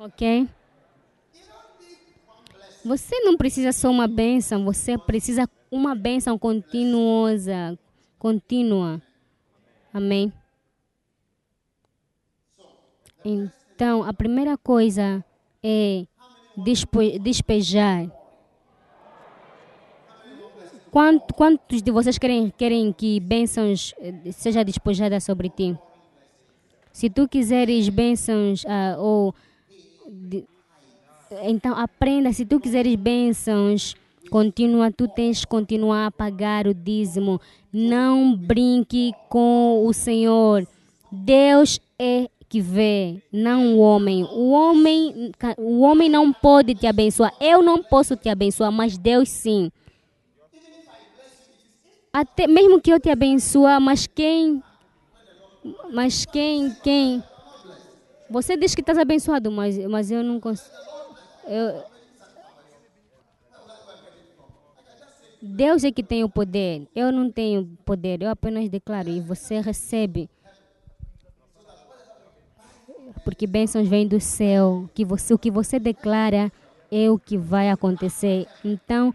Ok? Você não precisa só uma bênção, você precisa uma bênção continuosa, contínua. Amém? Então, a primeira coisa é despejar. Quantos de vocês querem, querem que bênçãos eh, seja despojada sobre ti? Se tu quiseres bênçãos uh, ou então aprenda, se tu quiseres bênçãos, continua, tu tens que continuar a pagar o dízimo. Não brinque com o Senhor. Deus é que vê, não o homem. O homem, o homem não pode te abençoar. Eu não posso te abençoar, mas Deus sim. Até mesmo que eu te abençoe, mas quem mas quem quem você diz que estás abençoado, mas, mas eu não consigo. Eu... Deus é que tem o poder. Eu não tenho poder. Eu apenas declaro e você recebe. Porque bênçãos vêm do céu. Que você, o que você declara é o que vai acontecer. Então,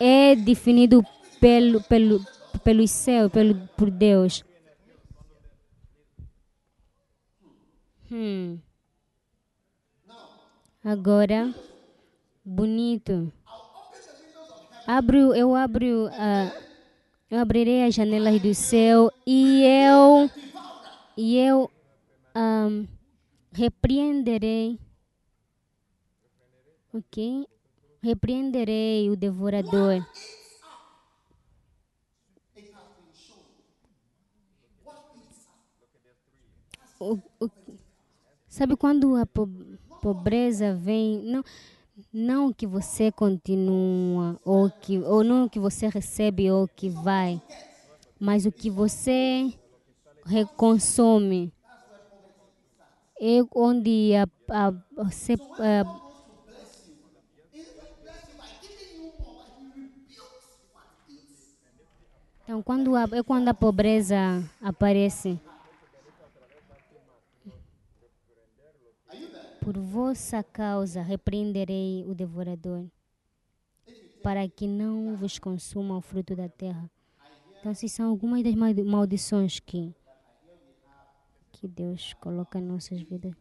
é definido pelo, pelo, pelo céu, pelo, por Deus. Hum. Agora, bonito. Abro, eu abro, eu abrirei as janelas do céu e eu, e eu um, repreenderei, ok? Repreenderei o devorador. O, Sabe quando a pobreza vem? Não, Não que você continua, ou, que, ou não que você recebe ou que vai, mas o que você reconsome. É onde a, a, a, a Então, quando a, é quando a pobreza aparece. Por vossa causa repreenderei o devorador, para que não vos consuma o fruto da terra. Então, se são algumas das maldições que, que Deus coloca em nossas vidas.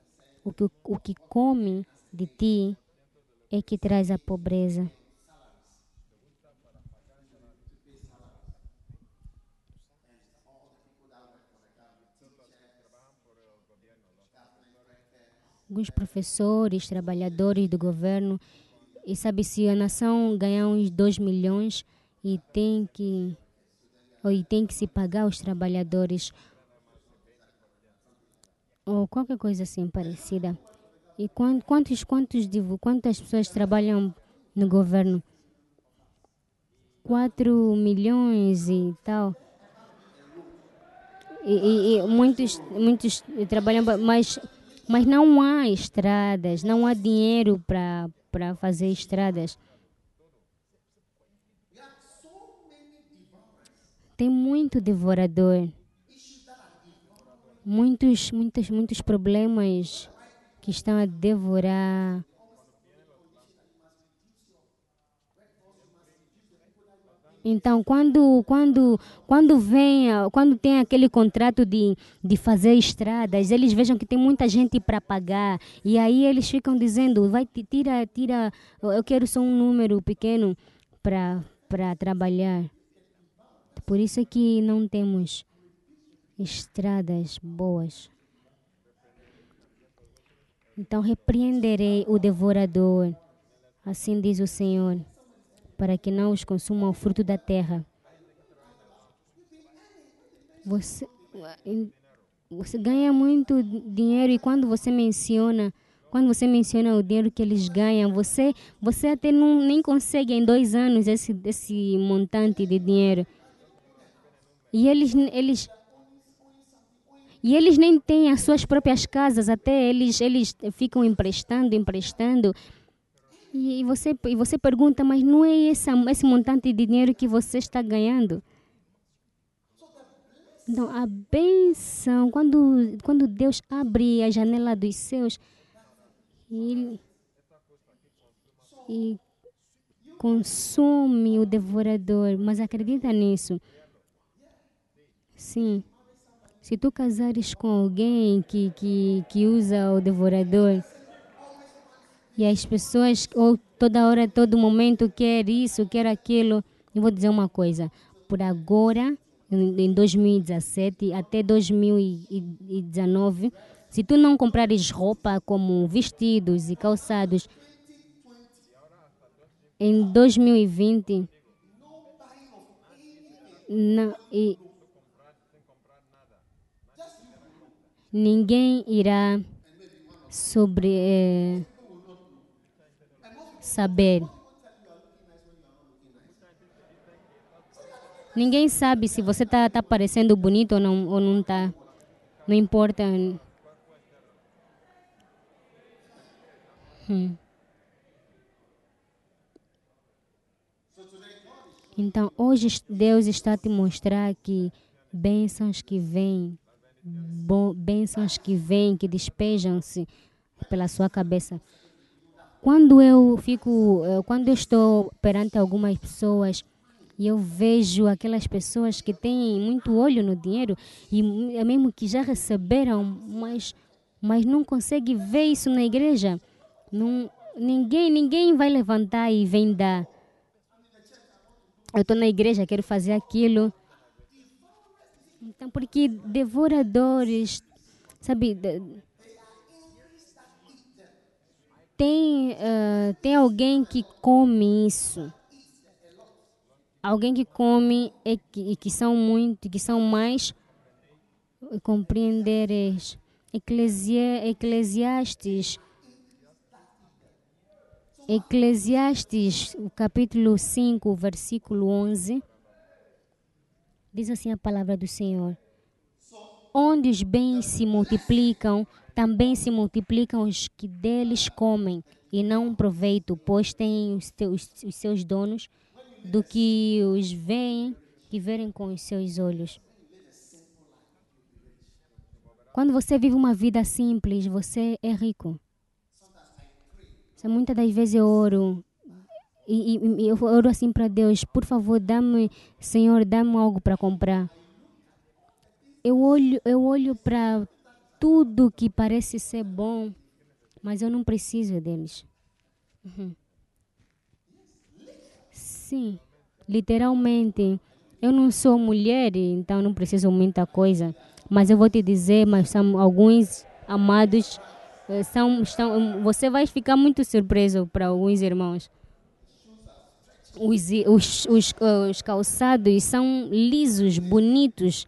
O que, o que come de ti é que traz a pobreza. Alguns professores, trabalhadores do governo, e sabe se a nação ganhar uns 2 milhões e tem que ou e tem que se pagar aos trabalhadores ou qualquer coisa assim parecida. E quantos, quantos, quantas pessoas trabalham no governo? 4 milhões e tal. E, e, e muitos, muitos trabalham, mas mas não há estradas, não há dinheiro para fazer estradas. Tem muito devorador. Muitos, muitos, muitos problemas que estão a devorar Então, quando, quando, quando vem, quando tem aquele contrato de, de fazer estradas, eles vejam que tem muita gente para pagar e aí eles ficam dizendo, vai tira, tira, eu quero só um número pequeno para para trabalhar. Por isso é que não temos estradas boas. Então repreenderei o devorador, assim diz o Senhor para que não os consumam o fruto da terra. Você, você ganha muito dinheiro e quando você menciona quando você menciona o dinheiro que eles ganham, você, você até não, nem consegue em dois anos esse, esse montante de dinheiro. E eles, eles, e eles nem têm as suas próprias casas, até eles, eles ficam emprestando, emprestando. E você, e você pergunta, mas não é esse, esse montante de dinheiro que você está ganhando? Então, a benção, quando, quando Deus abre a janela dos céus, Ele e consome o devorador. Mas acredita nisso? Sim. Se tu casares com alguém que, que, que usa o devorador, e as pessoas, ou toda hora, todo momento, quer isso, quer aquilo. Eu vou dizer uma coisa. Por agora, em 2017 até 2019, se tu não comprares roupa como vestidos e calçados, em 2020, não, e ninguém irá sobre eh, saber. Ninguém sabe se você está tá parecendo bonito ou não ou não está. Não importa. Hum. Então, hoje Deus está a te mostrar que bênçãos que vêm, bênçãos que vêm, que despejam-se pela sua cabeça. Quando eu fico, eh, quando eu estou perante algumas pessoas e eu vejo aquelas pessoas que têm muito olho no dinheiro e é mesmo que já receberam, mas mas não consegue ver isso na igreja. Não, ninguém, ninguém vai levantar e vem dar. Eu estou na igreja, quero fazer aquilo. Então, porque devoradores, sabe, tem, uh, tem alguém que come isso. Alguém que come e que, que são muito, que são mais compreenderes. Eclesia, Eclesiastes Eclesiastes, o capítulo 5, versículo 11, diz assim a palavra do Senhor: Onde os bens se multiplicam, também se multiplicam os que deles comem, e não proveito, pois têm os, teus, os seus donos, do que os veem, que verem com os seus olhos. Quando você vive uma vida simples, você é rico. Muitas das vezes eu oro e, e, eu oro assim para Deus, por favor, dá-me, Senhor, dá-me algo para comprar. Eu olho, eu olho para tudo que parece ser bom, mas eu não preciso deles. Uhum. Sim, literalmente. Eu não sou mulher, então não preciso muita coisa. Mas eu vou te dizer, mas são alguns amados eh, são, estão, você vai ficar muito surpreso para alguns irmãos. Os, os, os, os calçados são lisos, bonitos.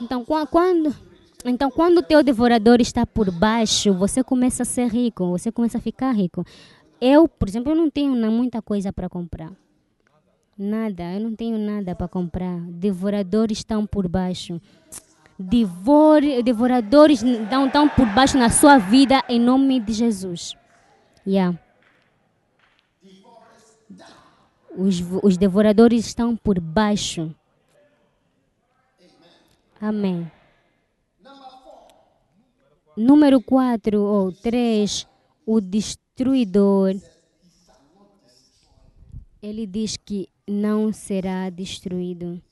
Então, quando, então, quando o teu devorador está por baixo, você começa a ser rico, você começa a ficar rico. Eu, por exemplo, eu não tenho muita coisa para comprar. Nada, eu não tenho nada para comprar. Devoradores estão por baixo. Devore, devoradores estão, estão por baixo na sua vida em nome de Jesus. Yeah. Os, os devoradores estão por baixo. Amém. Número 4 ou 3, o destruidor. Ele diz que não será destruído.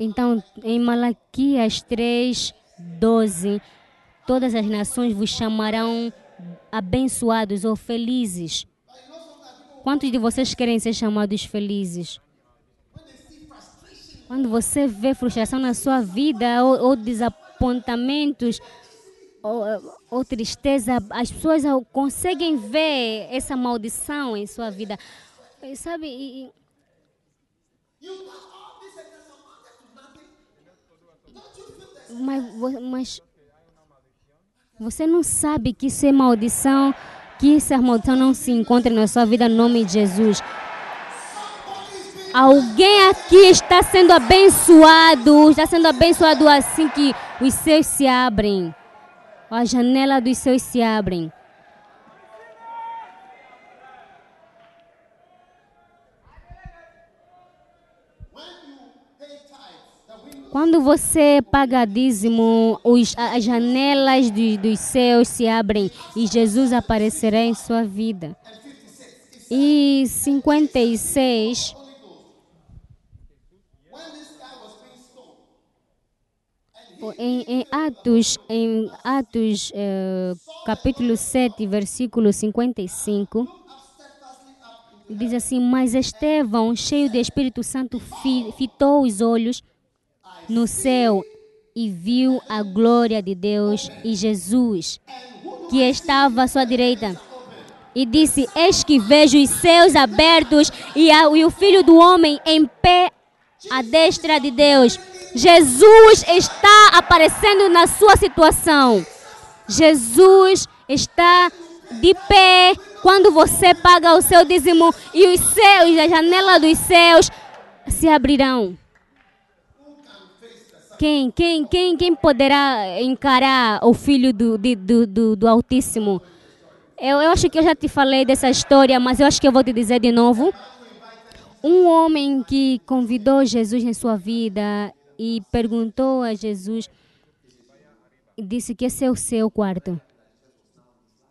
Então, em Malaquias 3, 12, todas as nações vos chamarão abençoados ou felizes. Quantos de vocês querem ser chamados felizes? Quando você vê frustração na sua vida ou, ou desapontamentos, ou, ou, tristeza, as pessoas conseguem ver essa maldição em sua vida. Sabe? E, mas, mas você não sabe que isso é maldição, que essa maldição não se encontra na sua vida no nome de Jesus. Alguém aqui está sendo abençoado, está sendo abençoado assim que os céus se abrem. A janela dos céus se abrem. Quando você paga dízimo, os, as janelas do, dos céus se abrem e Jesus aparecerá em sua vida. E 56. Em, em Atos, em Atos eh, capítulo 7, versículo 55, diz assim: Mas Estevão, cheio de Espírito Santo, fitou os olhos no céu e viu a glória de Deus e Jesus, que estava à sua direita. E disse: Eis que vejo os céus abertos e, a, e o filho do homem em pé à destra de Deus. Jesus está aparecendo na sua situação. Jesus está de pé quando você paga o seu dízimo e os céus, a janela dos céus se abrirão. Quem, quem, quem, quem poderá encarar o filho do, do, do, do Altíssimo? Eu, eu acho que eu já te falei dessa história, mas eu acho que eu vou te dizer de novo. Um homem que convidou Jesus em sua vida e perguntou a Jesus, disse que esse é o seu quarto.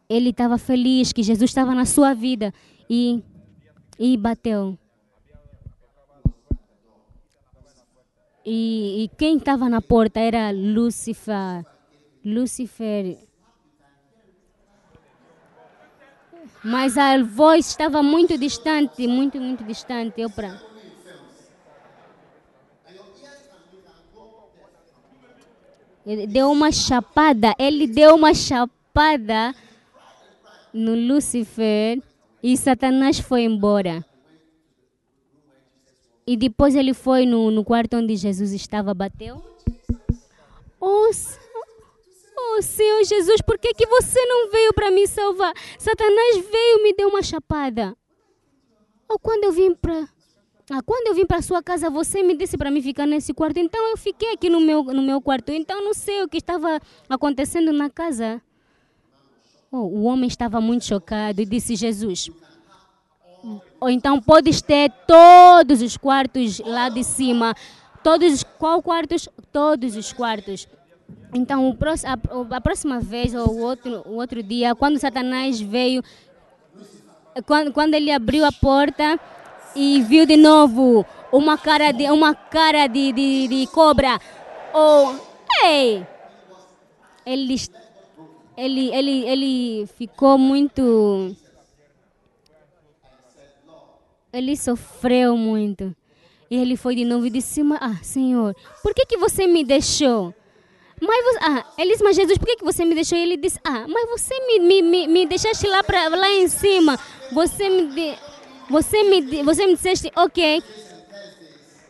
Ele estava feliz que Jesus estava na sua vida e, e bateu. E, e quem estava na porta era Lúcifer. Lúcifer. Mas a voz estava muito distante, muito, muito distante. Eu deu uma chapada, ele deu uma chapada no Lúcifer e Satanás foi embora. E depois ele foi no, no quarto onde Jesus estava, bateu. Oh, oh Senhor Jesus, por que, que você não veio para me salvar? Satanás veio e me deu uma chapada. Oh, quando eu vim para ah, quando eu vim para sua casa, você me disse para mim ficar nesse quarto. Então eu fiquei aqui no meu, no meu quarto. Então não sei o que estava acontecendo na casa. Oh, o homem estava muito chocado e disse: Jesus. Ou então podes ter todos os quartos lá de cima. Todos qual quartos? Todos os quartos. Então, a, próxima vez ou o outro, o outro dia, quando Satanás veio, quando, quando ele abriu a porta, e viu de novo uma cara de uma cara de, de, de cobra. Oh, ei! Ele, ele, ele, ele ficou muito. Ele sofreu muito. E ele foi de novo e disse: Ah, Senhor, por que, que você me deixou? Mas você, ah, ele disse, mas Jesus, por que, que você me deixou? E ele disse, ah, mas você me, me, me, me deixaste lá, pra, lá em cima. Você me, de, você me, você me disseste, ok.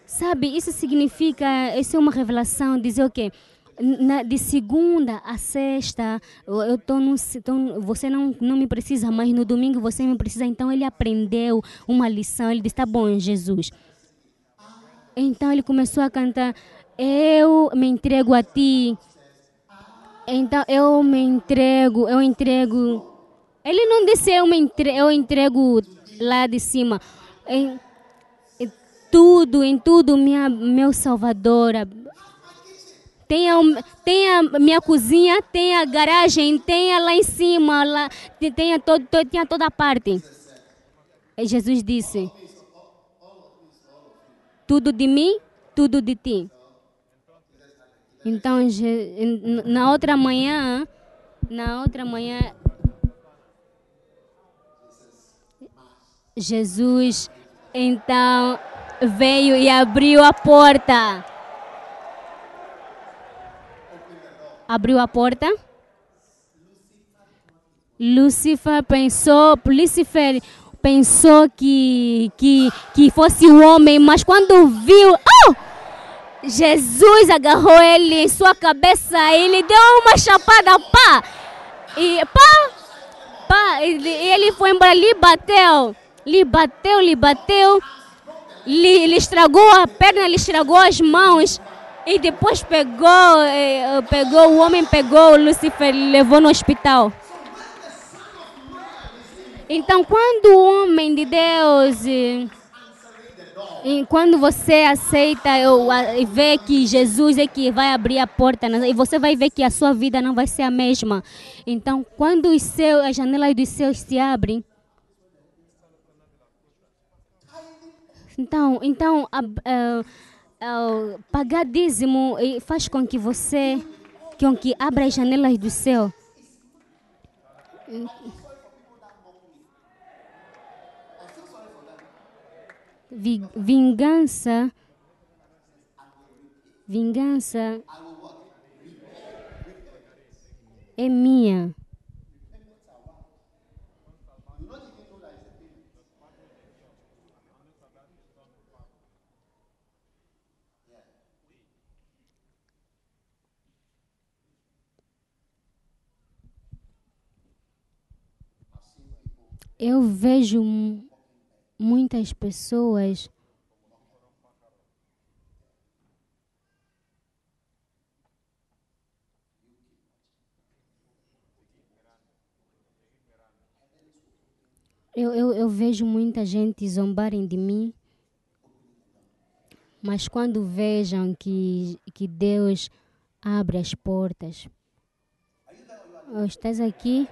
Sabe, isso significa, isso é uma revelação, dizer o okay, quê? Na, de segunda a sexta, eu tô no, tô, você não, não me precisa, mas no domingo você me precisa. Então ele aprendeu uma lição. Ele disse: Tá bom, Jesus. Então ele começou a cantar: Eu me entrego a ti. Então eu me entrego, eu entrego. Ele não disse: Eu, me entrego, eu entrego lá de cima. Em, em tudo, em tudo, minha, meu Salvador. Tem a, tem a minha cozinha, tem a garagem, tem a lá em cima, lá, tem, a todo, a toda parte. E Jesus disse: Tudo de mim, tudo de ti. Então, na outra manhã, na outra manhã, Jesus então veio e abriu a porta. Abriu a porta. Lúcifer pensou, Lúcifer pensou que, que, que fosse o homem, mas quando viu, oh! Jesus agarrou ele em sua cabeça e ele deu uma chapada, pá! E pá! Pá! E ele foi embora ali, bateu lhe bateu, lhe bateu, lhe, lhe estragou a perna, lhe estragou as mãos. E depois pegou, eh, pegou, o homem pegou o Lucifer e levou no hospital. Então, quando o homem de Deus, e quando você aceita e vê que Jesus é que vai abrir a porta, né, e você vai ver que a sua vida não vai ser a mesma. Então, quando os céus, as janelas dos céus se abrem, Então, então a, a, pagar dízimo faz com que você, com que abra as janelas do céu. Vingança, vingança é minha. Eu vejo muitas pessoas Eu, eu, eu, vejo muita gente zombarem de mim, mas quando vejam que, que Deus abre as portas, oh, estás aqui?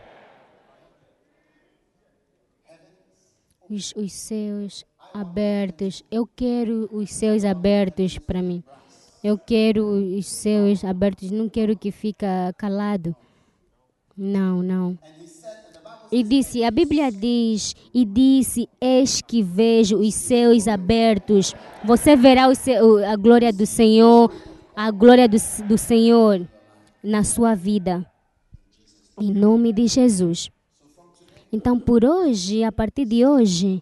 Os, os céus abertos. Eu quero os céus abertos para mim. Eu quero os céus abertos. Não quero que fica calado. Não, não. E disse, a Bíblia diz, e disse, eis que vejo os céus abertos. Você verá a glória do Senhor, a glória do, do Senhor na sua vida. Em nome de Jesus. Então, por hoje, a partir de hoje,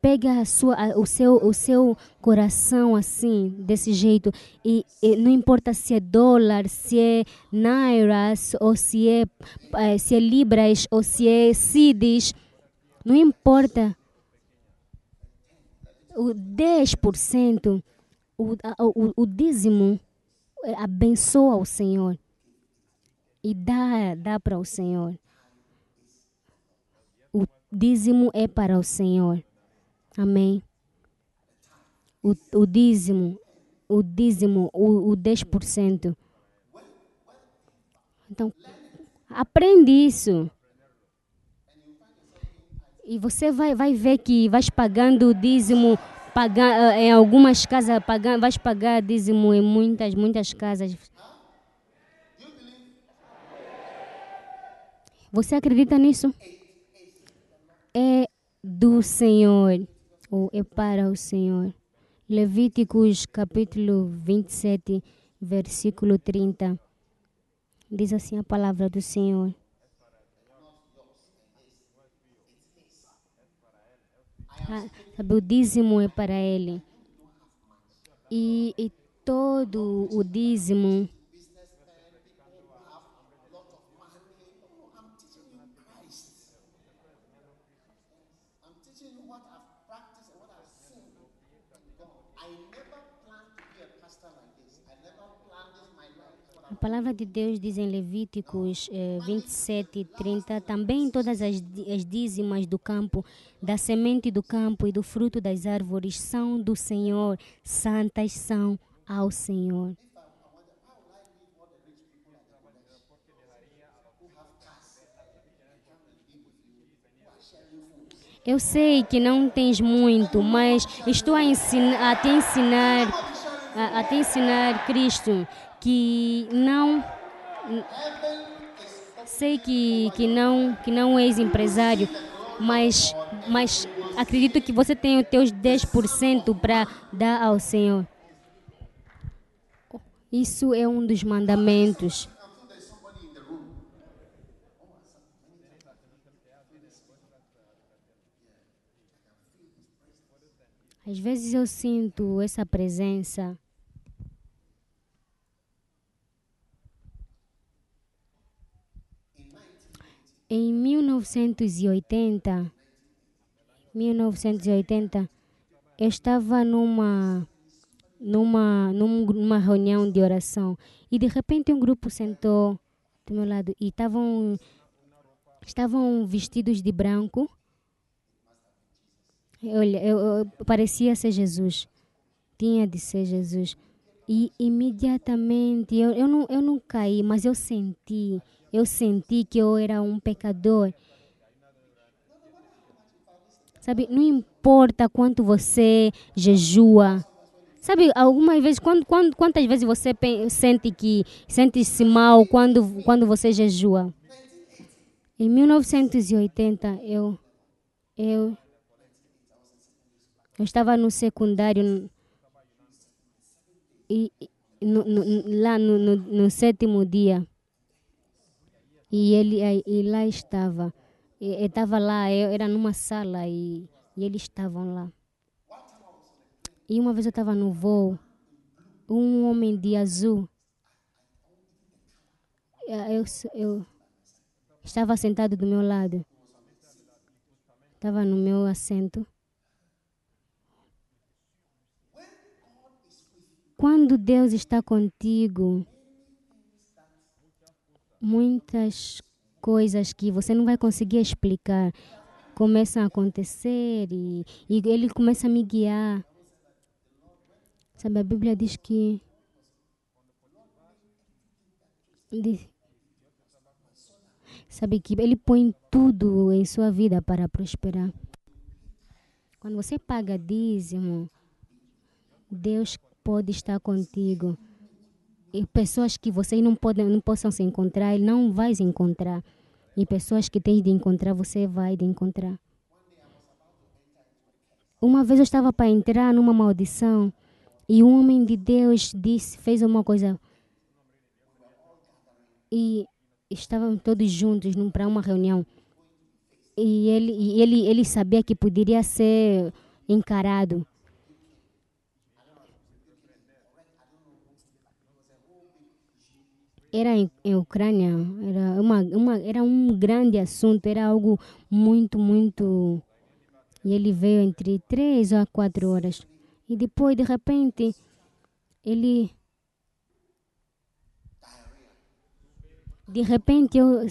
pega sua, o, seu, o seu coração assim, desse jeito, e, e, não importa se é dólar, se é nairas, ou se é, eh, se é libras, ou se é cides, não importa. O 10%, o, o, o dízimo, eh, abençoa o Senhor e dá, dá para o Senhor dízimo é para o Senhor. Amém. O, o dízimo, o dízimo, o, o 10%. Então, aprende isso. E você vai, vai ver que vais pagando o dízimo pagar, eh, em algumas casas, pagar, vais pagar dízimo em muitas, muitas casas. Você acredita nisso? É do Senhor, ou é para o Senhor. Levíticos capítulo 27, versículo 30. Diz assim a palavra do Senhor. Ah, sabe, o dízimo é para ele. E, e todo o dízimo palavra de Deus diz em Levíticos eh, 27 30, também todas as, as dízimas do campo, da semente do campo e do fruto das árvores são do Senhor, santas são ao Senhor. Eu sei que não tens muito, mas estou a, ensinar, a te ensinar a, a te ensinar Cristo que não sei que, que não que não és empresário, mas mas acredito que você tem os teus 10% para dar ao Senhor. Isso é um dos mandamentos. Às vezes eu sinto essa presença. Em 1980, 1980, eu estava numa, numa, numa reunião de oração e de repente um grupo sentou do meu lado e estavam, estavam vestidos de branco. Olha, eu, eu, parecia ser Jesus. Tinha de ser Jesus. E imediatamente, eu, eu, não, eu não caí, mas eu senti eu senti que eu era um pecador. Sabe, não importa quanto você jejua. Sabe, algumas vezes, quando, quando, quantas vezes você sente que sente-se mal quando, quando você jejua? Em 1980, eu, eu, eu estava no secundário e no, no, lá no, no, no sétimo dia. E ele e lá estava. Estava lá, eu era numa sala e, e eles estavam lá. E uma vez eu estava no voo, um homem de azul. Eu, eu estava sentado do meu lado. Estava no meu assento. Quando Deus está contigo, muitas coisas que você não vai conseguir explicar começam a acontecer e, e ele começa a me guiar. Sabe, a Bíblia diz que diz, sabe que ele põe tudo em sua vida para prosperar. Quando você paga dízimo, Deus pode estar contigo e pessoas que vocês não podem não possam se encontrar, ele não vai se encontrar. E pessoas que tens de encontrar, você vai de encontrar. Uma vez eu estava para entrar numa maldição e um homem de Deus disse, fez uma coisa e estavam todos juntos para uma reunião. e ele, e ele, ele sabia que poderia ser encarado. Era em, em Ucrânia, era, uma, uma, era um grande assunto, era algo muito, muito. E ele veio entre três ou quatro horas. E depois, de repente, ele. De repente, eu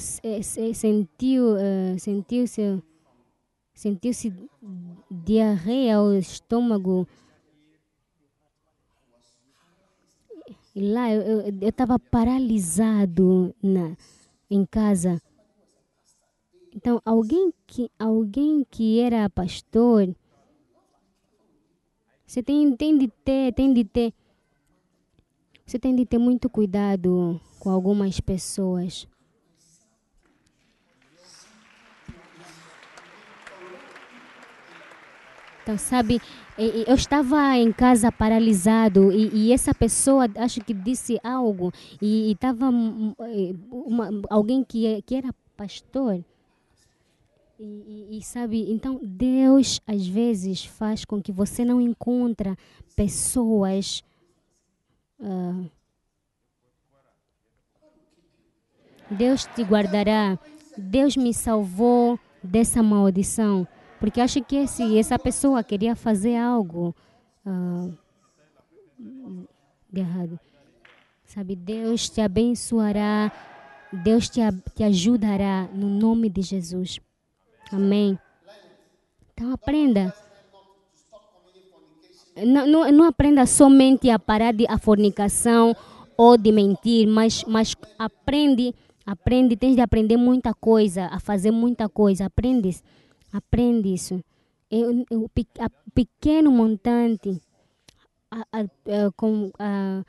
sentiu, uh, sentiu-se sentiu-se diarreia ao estômago. Lá eu estava paralisado na, em casa. Então, alguém que, alguém que era pastor, você tem, tem de ter, tem de ter, você tem de ter muito cuidado com algumas pessoas. Então, sabe, eu estava em casa paralisado e, e essa pessoa, acho que disse algo, e estava alguém que, que era pastor. E, e, e, sabe, então Deus às vezes faz com que você não encontra pessoas uh, Deus te guardará. Deus me salvou dessa maldição. Porque acho que se essa pessoa queria fazer algo uh, de errado. Sabe, Deus te abençoará, Deus te, te ajudará no nome de Jesus. Amém. Então aprenda. Não, não, não aprenda somente a parar de a fornicação ou de mentir, mas, mas aprende, aprende, tens de aprender muita coisa, a fazer muita coisa. Aprende Aprende isso. O pequeno montante a, a, a, com, a,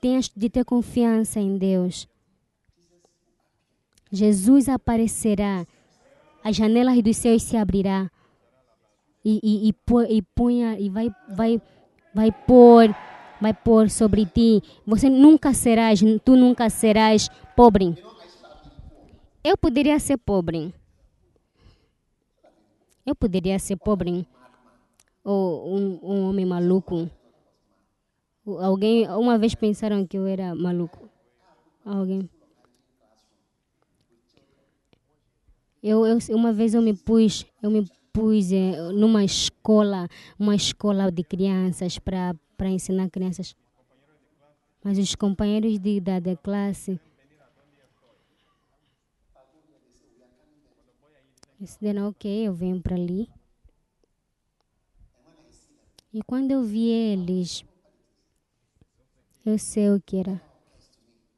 tens de ter confiança em Deus. Jesus aparecerá, as janelas dos céus se abrirá e, e, e, e, punha, e vai, vai, vai pôr vai pôr sobre ti. Você nunca serás, tu nunca serás pobre. Eu poderia ser pobre. Eu poderia ser pobre ou um, um homem maluco. Alguém, uma vez pensaram que eu era maluco. Alguém. Eu, eu, uma vez eu me pus, eu me pus é, numa escola, uma escola de crianças para ensinar crianças. Mas os companheiros de, da, da classe Decidiram, ok, eu venho para ali. E quando eu vi eles, eu sei o que era.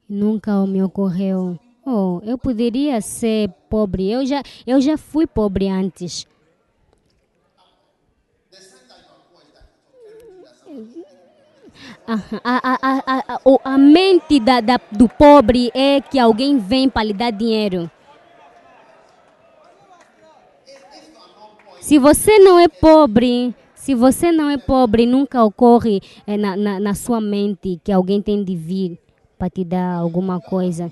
Nunca me ocorreu. Oh, eu poderia ser pobre. Eu já, eu já fui pobre antes. A, a, a, a, a, mente da, da, do pobre é que alguém vem para lhe dar dinheiro. Se você não é pobre, se você não é pobre, nunca ocorre é, na, na, na sua mente que alguém tem de vir para te dar alguma coisa.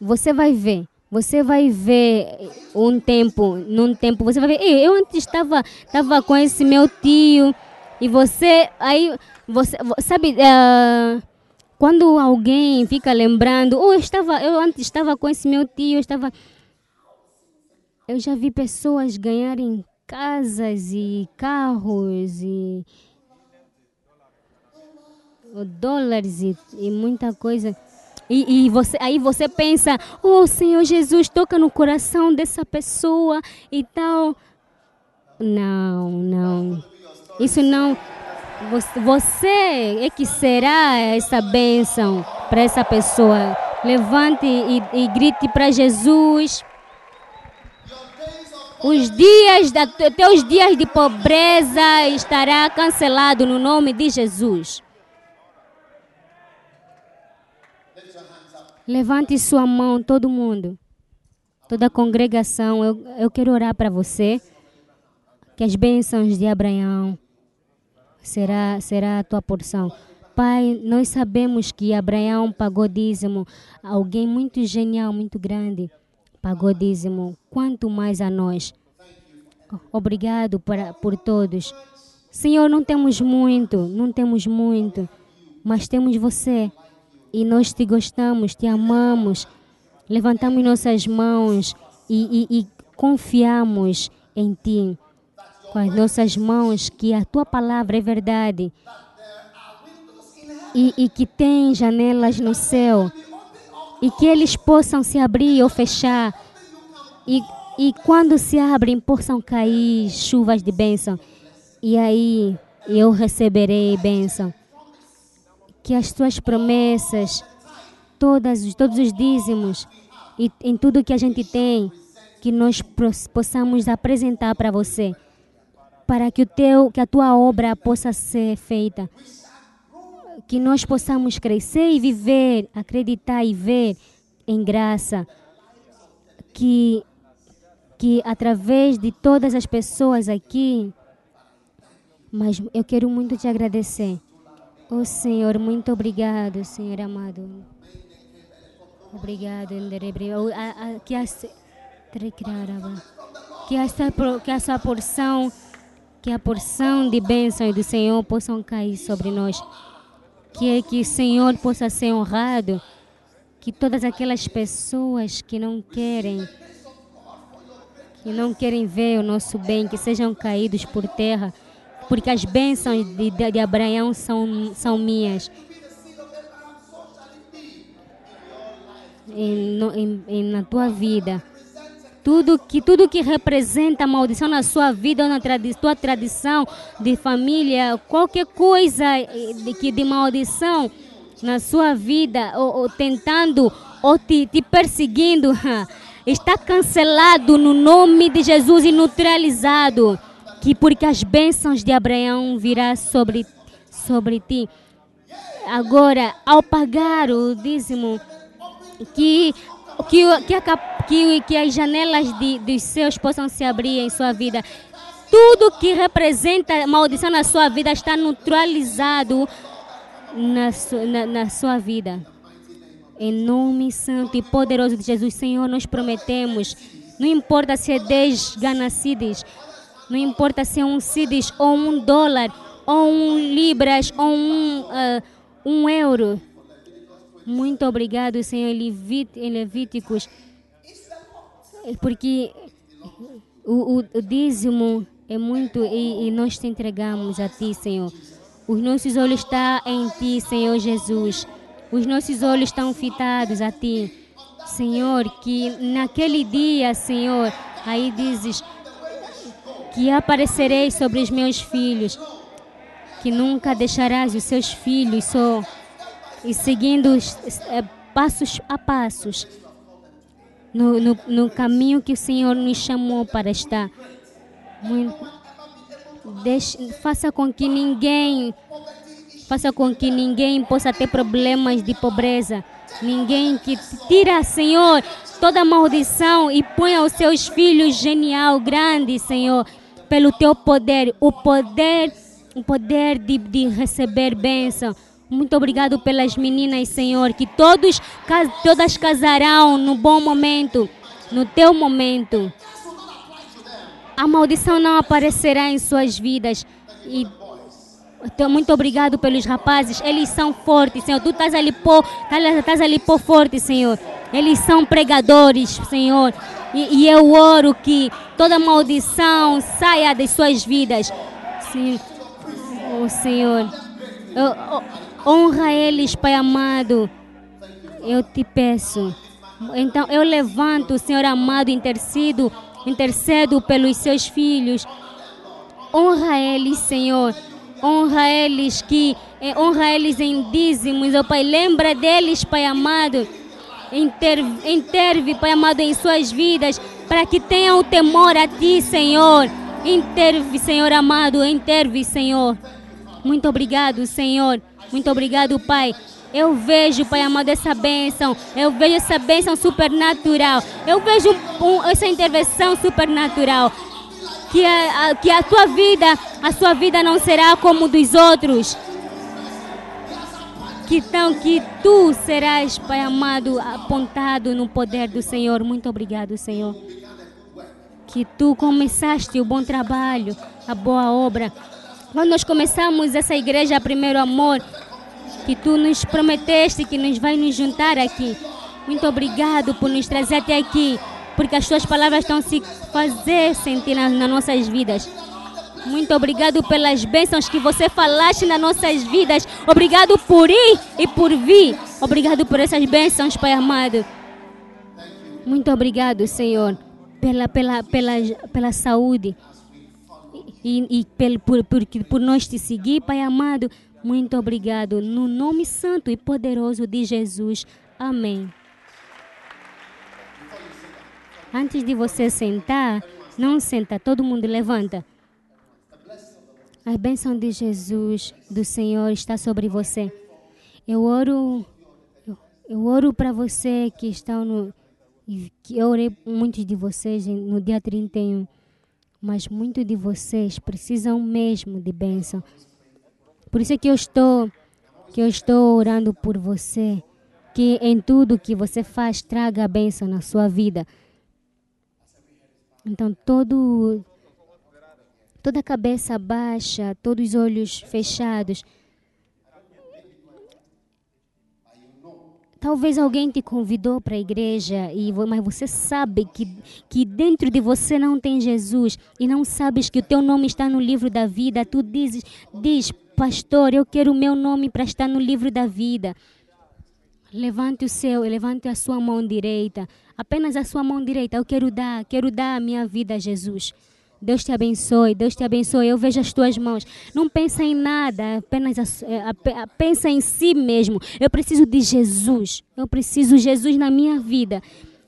Você vai ver. Você vai ver um tempo, num tempo, você vai ver, eu antes estava, estava com esse meu tio e você, aí, você, sabe, uh, quando alguém fica lembrando, oh, eu estava, eu antes estava com esse meu tio, eu estava, eu já vi pessoas ganharem casas e carros e dólares e, e muita coisa. E, e, você, aí você pensa, oh Senhor Jesus, toca no coração dessa pessoa e tal. Não, não. Isso não. Você é que será essa bênção para essa pessoa. Levante e, e grite para Jesus. Os dias da, teus dias de pobreza estará cancelado no nome de Jesus. Levante sua mão, todo mundo, toda a congregação. Eu, eu quero orar para você. Que as bênçãos de Abraão será, será a tua porção. Pai, nós sabemos que Abraão pagou dízimo, alguém muito genial, muito grande pagou dízimo, quanto mais a nós. Obrigado para, por todos. Senhor, não temos muito, não temos muito, mas temos você. E nós te gostamos, te amamos. Levantamos nossas mãos e, e, e confiamos em ti. Com as nossas mãos, que a tua palavra é verdade. E, e que tem janelas no céu. E que eles possam se abrir ou fechar. E, e quando se abrem, possam cair chuvas de bênção. E aí eu receberei bênção. Que as tuas promessas, todas, todos os dízimos e em tudo que a gente tem, que nós possamos apresentar para você, para que o teu, que a tua obra possa ser feita, que nós possamos crescer e viver, acreditar e ver em graça, que que através de todas as pessoas aqui, mas eu quero muito te agradecer. Oh Senhor, muito obrigado, Senhor amado. Obrigado, que essa, que essa, que essa porção, que a porção de bênção do Senhor possam cair sobre nós. Que, que o Senhor possa ser honrado. Que todas aquelas pessoas que não querem e não querem ver o nosso bem, que sejam caídos por terra, porque as bênçãos de, de, de Abraão são, são minhas. Em, em, em, na tua vida. Tudo que, tudo que representa maldição na sua vida ou na tradi tua tradição de família, qualquer coisa de, que de maldição na sua vida, ou, ou tentando, ou te, te perseguindo, [laughs] está cancelado no nome de Jesus e neutralizado, que porque as bênçãos de Abraão virá sobre sobre ti. Agora, ao pagar o dízimo, que que, que, a, que, que as janelas de, dos céus possam se abrir em sua vida. Tudo que representa maldição na sua vida está neutralizado na, na, na sua vida. Em nome santo e poderoso de Jesus, Senhor, nós prometemos. Não importa se é 10 ganacides, não importa se é um cides ou um dólar, ou um libras, ou um, uh, um euro. Muito obrigado, Senhor, em Levíticos, porque o, o, o dízimo é muito e, e, nós te entregamos a Ti, Senhor. Os nossos olhos estão em Ti, Senhor Jesus. Os nossos olhos estão fitados a Ti. Senhor, que naquele dia, Senhor, aí dizes que aparecerei sobre os meus filhos, que nunca deixarás os seus filhos só e seguindo é, passos a passos no, no, no, caminho que o Senhor nos chamou para estar. Muito, deixe, faça com que ninguém faça com que ninguém possa ter problemas de pobreza. Ninguém que tira, Senhor, toda maldição e ponha os seus filhos genial, grande, Senhor, pelo teu poder, o poder, o poder de, de receber bênção. Muito obrigado pelas meninas, Senhor, que todos, todas casarão no bom momento, no teu momento. A maldição não aparecerá em suas vidas e então, muito obrigado pelos rapazes. Eles são fortes, Senhor. Tu estás ali por, estás ali forte, Senhor. Eles são pregadores, Senhor. E, e eu oro que toda maldição saia das suas vidas. Oh, Senhor. Eu, honra eles, Pai amado. Eu te peço. Então eu levanto, Senhor amado, intercedo, intercedo pelos seus filhos. Honra eles, Senhor honra eles que eh, honra eles em dízimos, ó oh, Pai, lembra deles, Pai amado, interve, interve, Pai amado, em suas vidas, para que tenham temor a Ti, Senhor, interve, Senhor amado, interve, Senhor, muito obrigado, Senhor, muito obrigado, Pai, eu vejo, Pai amado, essa bênção. Eu vejo essa bênção supernatural. Eu vejo um, essa intervenção supernatural que a, a, que a tua vida, a sua vida não será como dos outros. que tão que tu serás, Pai amado, apontado no poder do Senhor. Muito obrigado, Senhor. Que tu começaste o bom trabalho, a boa obra. Quando nós começamos essa igreja, primeiro amor, que tu nos prometeste que nos vai nos juntar aqui. Muito obrigado por nos trazer até aqui, porque as tuas palavras estão se fazer sentir nas, nas nossas vidas. Muito obrigado pelas bênçãos que você falaste nas nossas vidas. Obrigado por ir e por vir. Obrigado por essas bênçãos, Pai amado. Muito obrigado, Senhor, pela, pela, pela, pela saúde e, e pel, por, por, por nós te seguir, Pai amado. Muito obrigado. No nome santo e poderoso de Jesus. Amém. Antes de você sentar, não senta, todo mundo levanta. A bênção de Jesus, do Senhor, está sobre você. Eu oro, eu, eu oro para você que estão no. Que eu orei muitos de vocês no dia 31, mas muitos de vocês precisam mesmo de bênção. Por isso é que eu estou, que eu estou orando por você, que em tudo que você faz traga a bênção na sua vida. Então todo toda a cabeça baixa, todos os olhos fechados. Talvez alguém te convidou para a igreja, e, mas você sabe que, que dentro de você não tem Jesus e não sabes que o teu nome está no livro da vida. Tu dizes, diz, pastor, eu quero o meu nome para estar no livro da vida. Levante o seu, levante a sua mão direita, apenas a sua mão direita. Eu quero dar, quero dar a minha vida a Jesus. Deus te abençoe, Deus te abençoe. Eu vejo as tuas mãos. Não pensa em nada, apenas é, pensa em si mesmo. Eu preciso de Jesus. Eu preciso de Jesus na minha vida.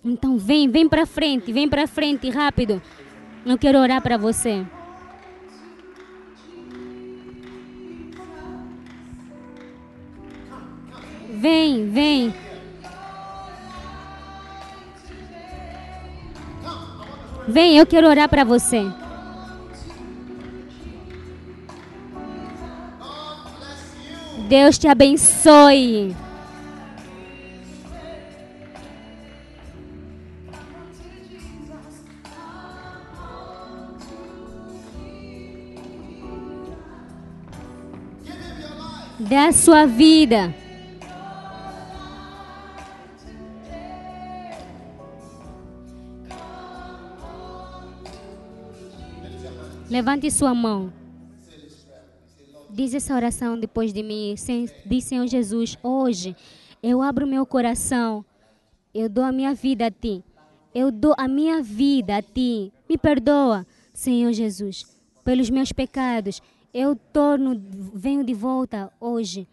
Então vem, vem para frente, vem para frente rápido. Eu quero orar para você. Vem, vem. Vem, eu quero orar para você. Deus te abençoe. Dê a sua vida. Levante sua mão. Diz essa oração depois de mim. Diz, Senhor Jesus, hoje eu abro meu coração. Eu dou a minha vida a Ti. Eu dou a minha vida a Ti. Me perdoa, Senhor Jesus, pelos meus pecados. Eu torno, venho de volta hoje.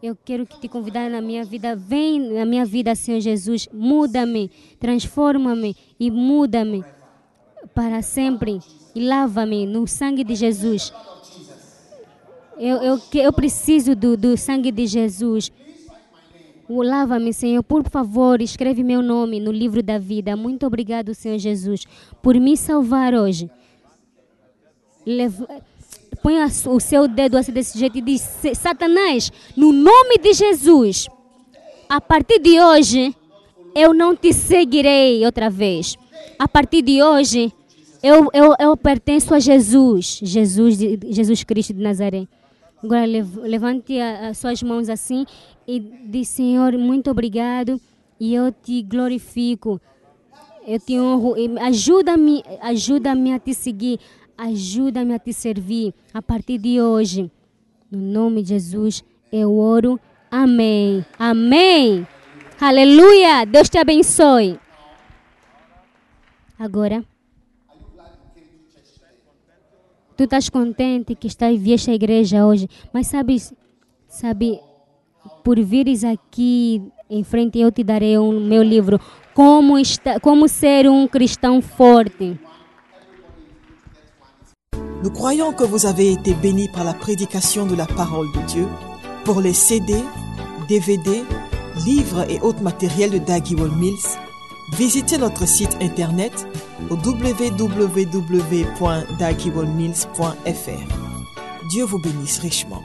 Eu quero te convidar na minha vida. Vem na minha vida, Senhor Jesus. Muda-me, transforma-me e muda-me para sempre e lava-me no sangue de Jesus. Eu, eu, eu preciso do, do sangue de Jesus. Lava-me, Senhor. Por favor, escreve meu nome no livro da vida. Muito obrigado, Senhor Jesus, por me salvar hoje. Leva, põe o seu dedo assim desse jeito e diz: Satanás, no nome de Jesus, a partir de hoje, eu não te seguirei outra vez. A partir de hoje, eu, eu, eu pertenço a Jesus, Jesus, Jesus Cristo de Nazaré. Agora levante as suas mãos assim e diz, Senhor, muito obrigado e eu te glorifico. Eu te honro. Ajuda-me, ajuda-me a te seguir. Ajuda-me a te servir. A partir de hoje, no nome de Jesus, eu oro. Amém. Amém. Aleluia. Deus te abençoe. Agora. Tu estás contente que estás vieste à igreja hoje, mas sabes, sabe, por vires aqui em frente eu te darei o meu livro como está, como ser um cristão forte. Nous croyons que vous avez été bénis par la prédication de la parole de Dieu. Pour les CD, DVD, livres et autres matériels de Daggy Mills, visitez notre site internet au www.dakiwolmills.fr. Dieu vous bénisse richement.